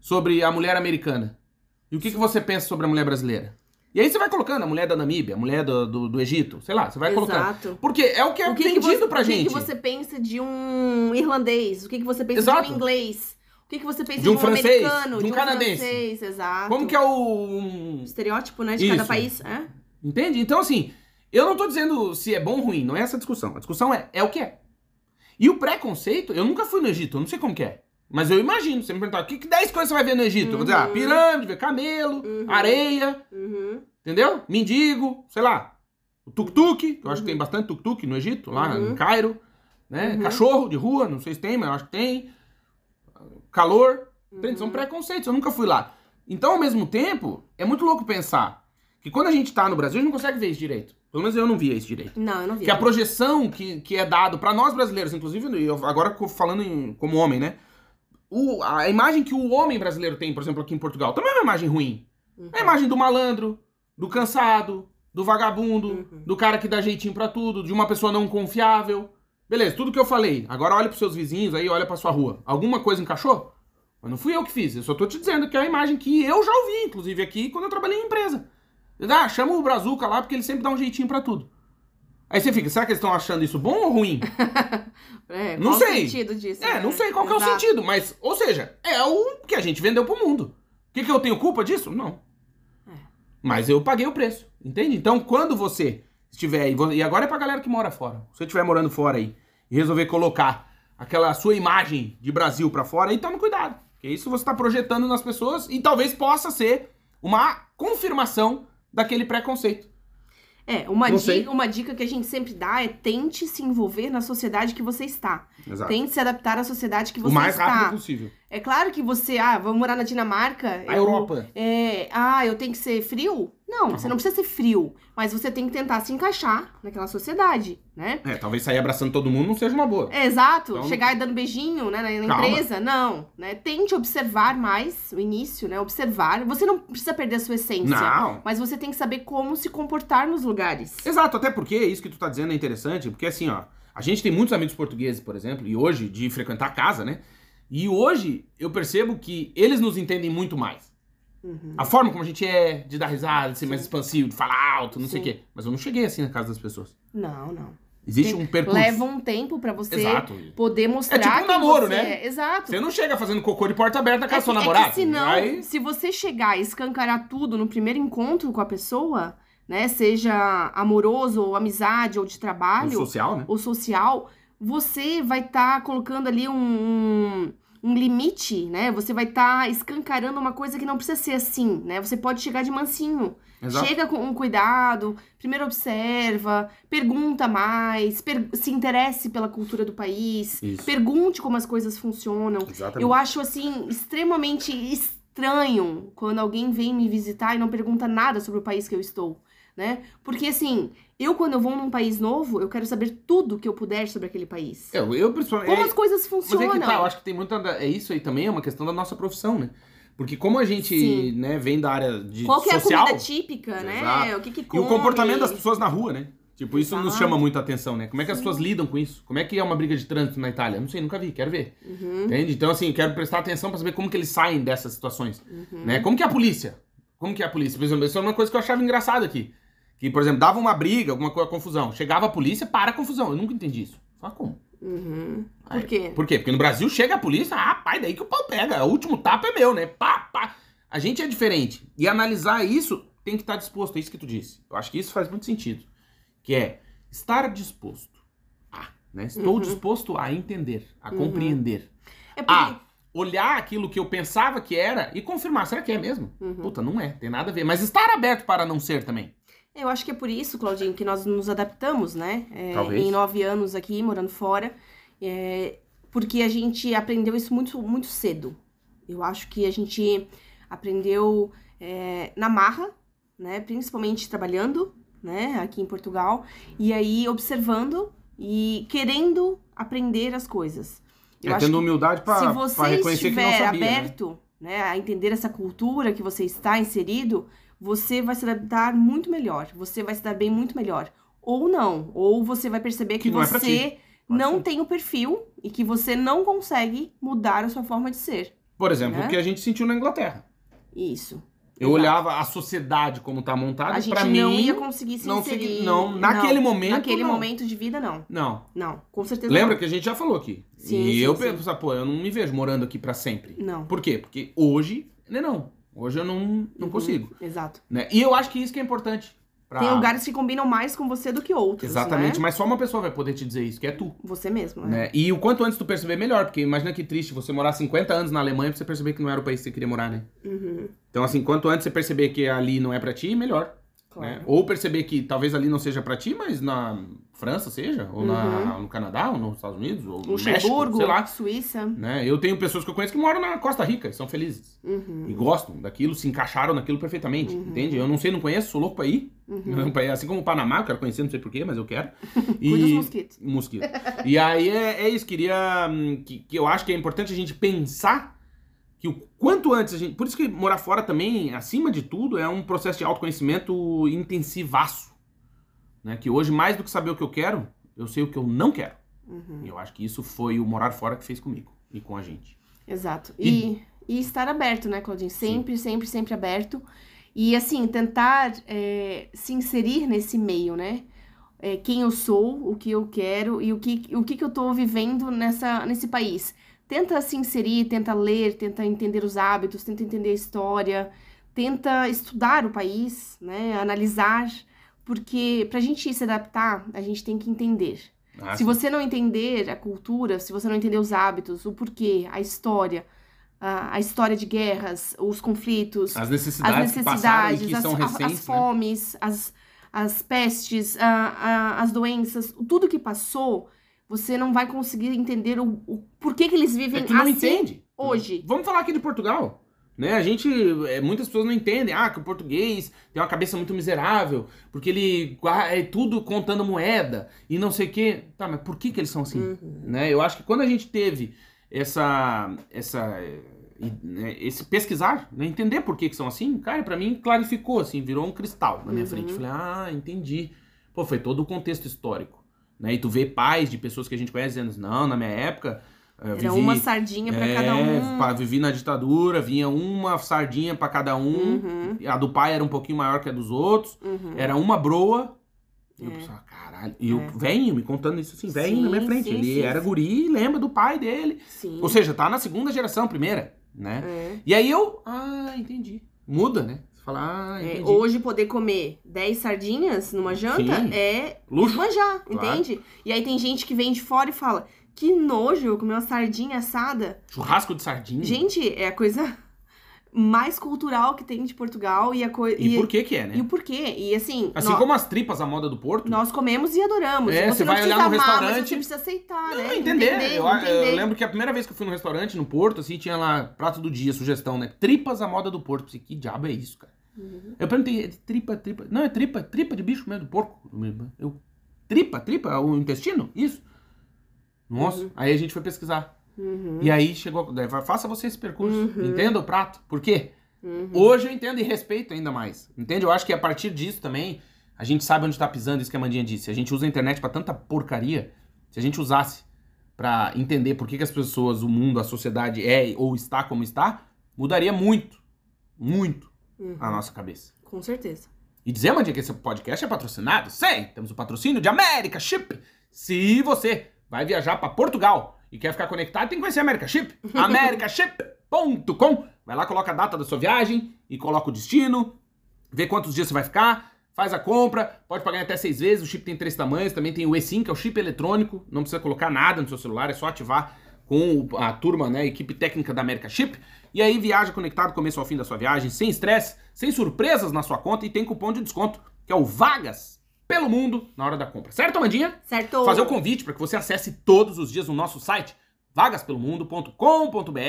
sobre a mulher americana? E o que, que você pensa sobre a mulher brasileira? E aí você vai colocando a mulher da Namíbia, a mulher do, do, do Egito, sei lá, você vai colocando. Exato. Porque é o que é O que, que vendido você, pra o que gente. que você pensa de um irlandês? O que, que você pensa Exato. de um inglês? O que, que você pensa De um de um francês, americano? de um canadense. francês, exato. Como que é o. um- Estereótipo, né, de cada Isso. país. É? Entende? Então, assim, eu não tô dizendo se é bom ou ruim, não é essa a discussão. A discussão é, é o que é. E o preconceito, eu nunca fui no Egito, eu não sei como que é. Mas eu imagino, você me perguntar, o que, que 10 coisas você vai ver no Egito? Eu vou dizer, ah, Uhum. pirâmide, camelo, Uhum. areia, Uhum. entendeu? Mendigo, sei lá. O tuk-tuk, que eu acho que tem bastante tuk-tuk no Egito, lá Uhum. em Cairo. Né? Uhum. Cachorro de rua, não sei se tem, mas eu acho que tem. Calor. Entende? Uhum. São preconceitos, eu nunca fui lá. Então, ao mesmo tempo, é muito louco pensar que quando a gente tá no Brasil, a gente não consegue ver isso direito. Pelo menos eu não via isso direito. Não, eu não vi. Que a projeção que, que é dado pra nós brasileiros, inclusive, eu agora falando em- como homem, né? O- a imagem que o homem brasileiro tem, por exemplo, aqui em Portugal, também é uma imagem ruim. Uhum. É a imagem do malandro, do cansado, do vagabundo, Uhum. do cara que dá jeitinho pra tudo, de uma pessoa não confiável. Beleza, tudo que eu falei. Agora olha pros seus vizinhos aí, olha pra sua rua. Alguma coisa encaixou? Mas não fui eu que fiz, eu só tô te dizendo que é a imagem que eu já ouvi, inclusive aqui, quando eu trabalhei em empresa. Ah, chama o Brazuca lá porque ele sempre dá um jeitinho pra tudo. Aí você fica, será que eles estão achando isso bom ou ruim? É, Não qual sei. o sentido disso? É, né? não sei qual é o sentido, mas, ou seja, é o que a gente vendeu pro mundo. O que, que eu tenho culpa disso? Não. É. Mas eu paguei o preço, entende? Então, quando você estiver aí, e agora é pra galera que mora fora. Se você estiver morando fora aí e resolver colocar aquela sua imagem de Brasil pra fora, aí tome cuidado. Porque isso você tá projetando nas pessoas e talvez possa ser uma confirmação daquele preconceito. É, uma, Não di- sei. uma dica que a gente sempre dá é tente se envolver na sociedade que você está. Exato. Tente se adaptar à sociedade que o você mais está. rápido possível. É claro que você, ah, vamos morar na Dinamarca. A eu- Europa. É, ah, eu tenho que ser frio? Não, você não precisa ser frio. Mas você tem que tentar se encaixar naquela sociedade, né? É, talvez sair abraçando todo mundo não seja uma boa. É, exato. Então- Chegar e dando beijinho, né, na, na empresa. Não, né? Tente observar mais o início, né? Observar. Você não precisa perder a sua essência. Não. Mas você tem que saber como se comportar nos lugares. Exato, até porque isso que tu tá dizendo é interessante, porque assim, ó, a gente tem muitos amigos portugueses, por exemplo, e hoje, de frequentar a casa, né? E hoje eu percebo que eles nos entendem muito mais. Uhum. A forma como a gente é, de dar risada, de ser mais expansivo, de falar alto, não sei o Sim. quê. Mas eu não cheguei assim na casa das pessoas. Não, não. Existe um percurso. Leva um tempo pra você Exato. poder mostrar. É tipo um namoro, você né? é. Exato. Você não chega fazendo cocô de porta aberta na casa É do seu que, é namorado. que senão, Vai- se você chegar e escancarar tudo no primeiro encontro com a pessoa, né? Seja amoroso, ou amizade, ou de trabalho, social, né? ou social, você vai estar colocando ali um, um, um limite, né? Você vai estar escancarando uma coisa que não precisa ser assim, né? Você pode chegar de mansinho. Exato. Chega com um cuidado, primeiro observa, pergunta mais, per- se interesse pela cultura do país, Isso. pergunte como as coisas funcionam. Exatamente. Eu acho assim extremamente estranho quando alguém vem me visitar e não pergunta nada sobre o país que eu estou, né? Porque assim, eu quando eu vou num país novo, eu quero saber tudo que eu puder sobre aquele país. Eu, eu principalmente. Como é- as coisas Mas funcionam. é que tá, eu acho que tem muita. da- É isso aí também, é uma questão da nossa profissão, né? Porque como a gente, Sim. né, vem da área de Qual que é social. a comida típica, né? Exato. O que que E come? o comportamento das pessoas na rua, né? Tipo, isso nos Exato. chama muita atenção, né? Como é que as Sim. pessoas lidam com isso? Como é que é uma briga de trânsito na Itália? Não sei, nunca vi, quero ver. Uhum, Entende? Então, assim, quero prestar atenção pra saber como que eles saem dessas situações, uhum. né? Como que é a polícia? Como que é a polícia? Por exemplo, isso é uma coisa que eu achava engraçada aqui. Que, por exemplo, dava uma briga, alguma coisa, confusão. Chegava a polícia, para a confusão. Eu nunca entendi isso. Só como? Uhum. Aí, Por quê? Por quê? Porque no Brasil chega a polícia, ah, pai, daí que o pau pega. O último tapa é meu, né? Pá, pá. A gente é diferente. E analisar isso tem que estar disposto. É isso que tu disse. Eu acho que isso faz muito sentido. Que é estar disposto a, né? Estou Uhum. disposto a entender, a compreender. É porque. A olhar aquilo que eu pensava que era e confirmar. Será que é mesmo? Uhum. Puta, não é. Tem nada a ver. Mas estar aberto para não ser também. Eu acho que é por isso, Claudinho, que nós nos adaptamos, né? É, Talvez. Em nove anos aqui, morando fora. É, porque a gente aprendeu isso muito, muito cedo. Eu acho que a gente aprendeu é, na marra, né? Principalmente trabalhando, né? Aqui em Portugal. E aí observando e querendo aprender as coisas. Eu é acho tendo que humildade se para você reconhecer que não estiver sabia. né? aberto né, a entender essa cultura que você está inserido, você vai se adaptar muito melhor. Você vai se dar bem muito melhor. Ou não. Ou você vai perceber que, Que não é você Pode não ser. tem o perfil e que você não consegue mudar a sua forma de ser. Por exemplo, Né? o que a gente sentiu na Inglaterra. Isso. Eu Exato. olhava a sociedade como tá montada, A gente pra não mim, ia conseguir se não inserir. segui- não, naquele momento, Naquele não. momento de vida, não. não. Não, com certeza Lembra não. que a gente já falou aqui. Sim, e sim, eu sim. penso, pô, eu não me vejo morando aqui pra sempre. Não. Por quê? Porque hoje, né, não. Hoje eu não, não Uhum, consigo. Exato. Né? E eu acho que isso que é importante. pra- Tem lugares que combinam mais com você do que outros. Exatamente, né? mas só uma pessoa vai poder te dizer isso, que é tu. Você mesmo, né? Né? E o quanto antes tu perceber, melhor. Porque imagina que triste você morar 50 anos na Alemanha pra você perceber que não era o país que você queria morar, né? Uhum, Então, assim, quanto antes você perceber que ali não é pra ti, melhor. claro. né? Ou perceber que talvez ali não seja pra ti, mas na França seja, ou na, no Canadá, ou nos Estados Unidos, ou no México, Luxemburgo, sei lá. Suíça. Né? Eu tenho pessoas que eu conheço que moram na Costa Rica e são felizes. Uhum, E gostam daquilo, se encaixaram naquilo perfeitamente, entende? Eu não sei, não conheço, sou louco pra ir. uhum. Assim como o Panamá, eu quero conhecer, não sei porquê, mas eu quero. E... Cuida dos mosquitos. Mosquito. E aí é, é isso, queria. hum, Que, que eu acho que é importante a gente pensar que o quanto antes a gente. Por isso que morar fora também, acima de tudo, é um processo de autoconhecimento intensivaço. Né? Que hoje, mais do que saber o que eu quero, eu sei o que eu não quero. Uhum. E eu acho que isso foi o morar fora que fez comigo e com a gente. Exato. E- E, e estar aberto, né, Claudinho? Sempre, sempre, sempre aberto. E, assim, tentar é, se inserir nesse meio, né? É, quem eu sou, o que eu quero e o que, o que, que eu tô vivendo nessa, nesse país. Tenta se inserir, tenta ler, tenta entender os hábitos, tenta entender a história, tenta estudar o país, né? Analisar. Porque pra gente se adaptar, a gente tem que entender. Ah, Se sim. você não entender a cultura, se você não entender os hábitos, o porquê, a história, a, a história de guerras, os conflitos, As as necessidades, que necessidades, que as, são a- recentes, as né? fomes, as, as pestes, a- a- as doenças, tudo que passou, você não vai conseguir entender o, o porquê que eles vivem É que não assim entende. hoje. Vamos falar aqui de Portugal. Né? A gente, é, muitas pessoas não entendem, ah, que o português tem uma cabeça muito miserável, porque ele é tudo contando moeda e não sei o quê. Tá, mas por que que eles são assim? Uhum. Né? Eu acho que quando a gente teve essa, essa, né, esse pesquisar, né, entender por que que são assim, cara, pra mim clarificou, assim, virou um cristal na minha Uhum. frente. Falei, ah, entendi. Pô, foi todo o contexto histórico. Né? E tu vê pais de pessoas que a gente conhece dizendo, não, na minha época, Era vivi... uma sardinha pra É, cada um. pá, vivi na ditadura, vinha uma sardinha pra cada um. Uhum, A do pai era um pouquinho maior que a dos outros. uhum. Era uma broa. E eu É. pensava, caralho. E É. venho me contando isso assim, Sim, na minha frente. sim, Ele sim, era sim. guri e lembra do pai dele. Sim. Ou seja, tá na segunda geração, primeira, né? É. E aí eu, ah, entendi. Muda, né? Você fala, ah, É, entendi. hoje poder comer 10 sardinhas numa janta é Luxo. manjar, Claro. entende? E aí tem gente que vem de fora e fala: que nojo eu comer uma sardinha assada. Churrasco de sardinha. Gente, é a coisa mais cultural que tem de Portugal e a coisa. E, por que que é, né? E o porquê? E assim, Assim nó- como as tripas à moda do Porto. nós comemos e adoramos. É, você vai olhar no restaurante- Você precisa aceitar, Não, né? entender. eu, eu entender. lembro que a primeira vez que eu fui num restaurante no Porto, assim, tinha lá prato do dia, sugestão, né? Tripas à moda do Porto. Eu pensei, que diabo é isso, cara? Uhum. Eu perguntei, é tripa, tripa. Não, é tripa, tripa de bicho mesmo, do porco. Eu, tripa, tripa, o intestino? Isso. Nossa, Uhum. aí a gente foi pesquisar. Uhum. E aí chegou, faça você esse percurso, Uhum. entenda o prato. Por quê? Uhum. Hoje eu entendo e respeito ainda mais. Entende? Eu acho que a partir disso também, a gente sabe onde tá pisando, isso que a Mandinha disse. A gente usa a internet pra tanta porcaria. Se a gente usasse pra entender por que, que as pessoas, o mundo, a sociedade é ou está como está, mudaria muito, muito Uhum. a nossa cabeça. Com certeza. E dizer, Mandinha, que esse podcast é patrocinado? Sim, temos o patrocínio de América Chip. Se você vai viajar para Portugal e quer ficar conectado, tem que conhecer a America Chip. americaship.com. Vai lá, coloca a data da sua viagem e coloca o destino, vê quantos dias você vai ficar, faz a compra, pode pagar até seis vezes. O chip tem três tamanhos, também tem o eSIM, que é o chip eletrônico, não precisa colocar nada no seu celular, é só ativar com a turma, né, a equipe técnica da America Chip. E aí viaja conectado começo ao fim da sua viagem, sem estresse, sem surpresas na sua conta e tem cupom de desconto, que é o VAGAS pelo mundo na hora da compra. Certo, Amandinha? Certo. Fazer o convite para que você acesse todos os dias no nosso site vagaspelomundo.com.br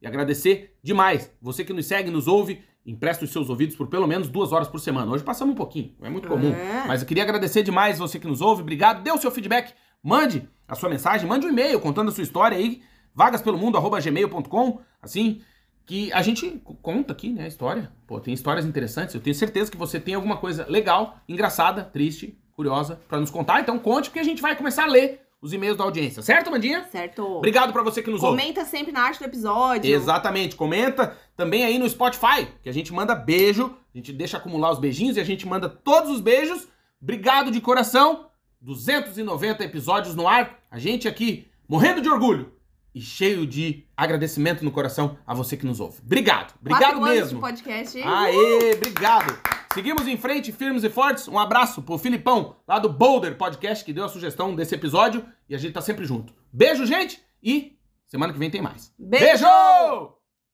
e agradecer demais. Você que nos segue, nos ouve, empresta os seus ouvidos por pelo menos duas horas por semana. Hoje passamos um pouquinho, é muito comum. É. Mas eu queria agradecer demais você que nos ouve. Obrigado. Dê o seu feedback. Mande a sua mensagem, mande um e-mail contando a sua história aí, vagaspelomundo.gmail.com, assim, que a gente conta aqui, né, a história. Pô, tem histórias interessantes. Eu tenho certeza que você tem alguma coisa legal, engraçada, triste, curiosa pra nos contar. Então conte, porque a gente vai começar a ler os e-mails da audiência. Certo, Mandinha? Certo. Obrigado pra você que nos ouve. Comenta sempre na arte do episódio. Exatamente. Comenta também aí no Spotify, que a gente manda beijo, a gente deixa acumular os beijinhos e a gente manda todos os beijos. Obrigado de coração. 290 episódios no ar. A gente aqui morrendo de orgulho e cheio de agradecimento no coração a você que nos ouve. Obrigado. Obrigado Quatro anos mesmo. de podcast. Aê, obrigado. Seguimos em frente, firmes e fortes. Um abraço pro Filipão, lá do Boulder Podcast, que deu a sugestão desse episódio. E a gente tá sempre junto. Beijo, gente, e semana que vem tem mais. Beijo! Beijo!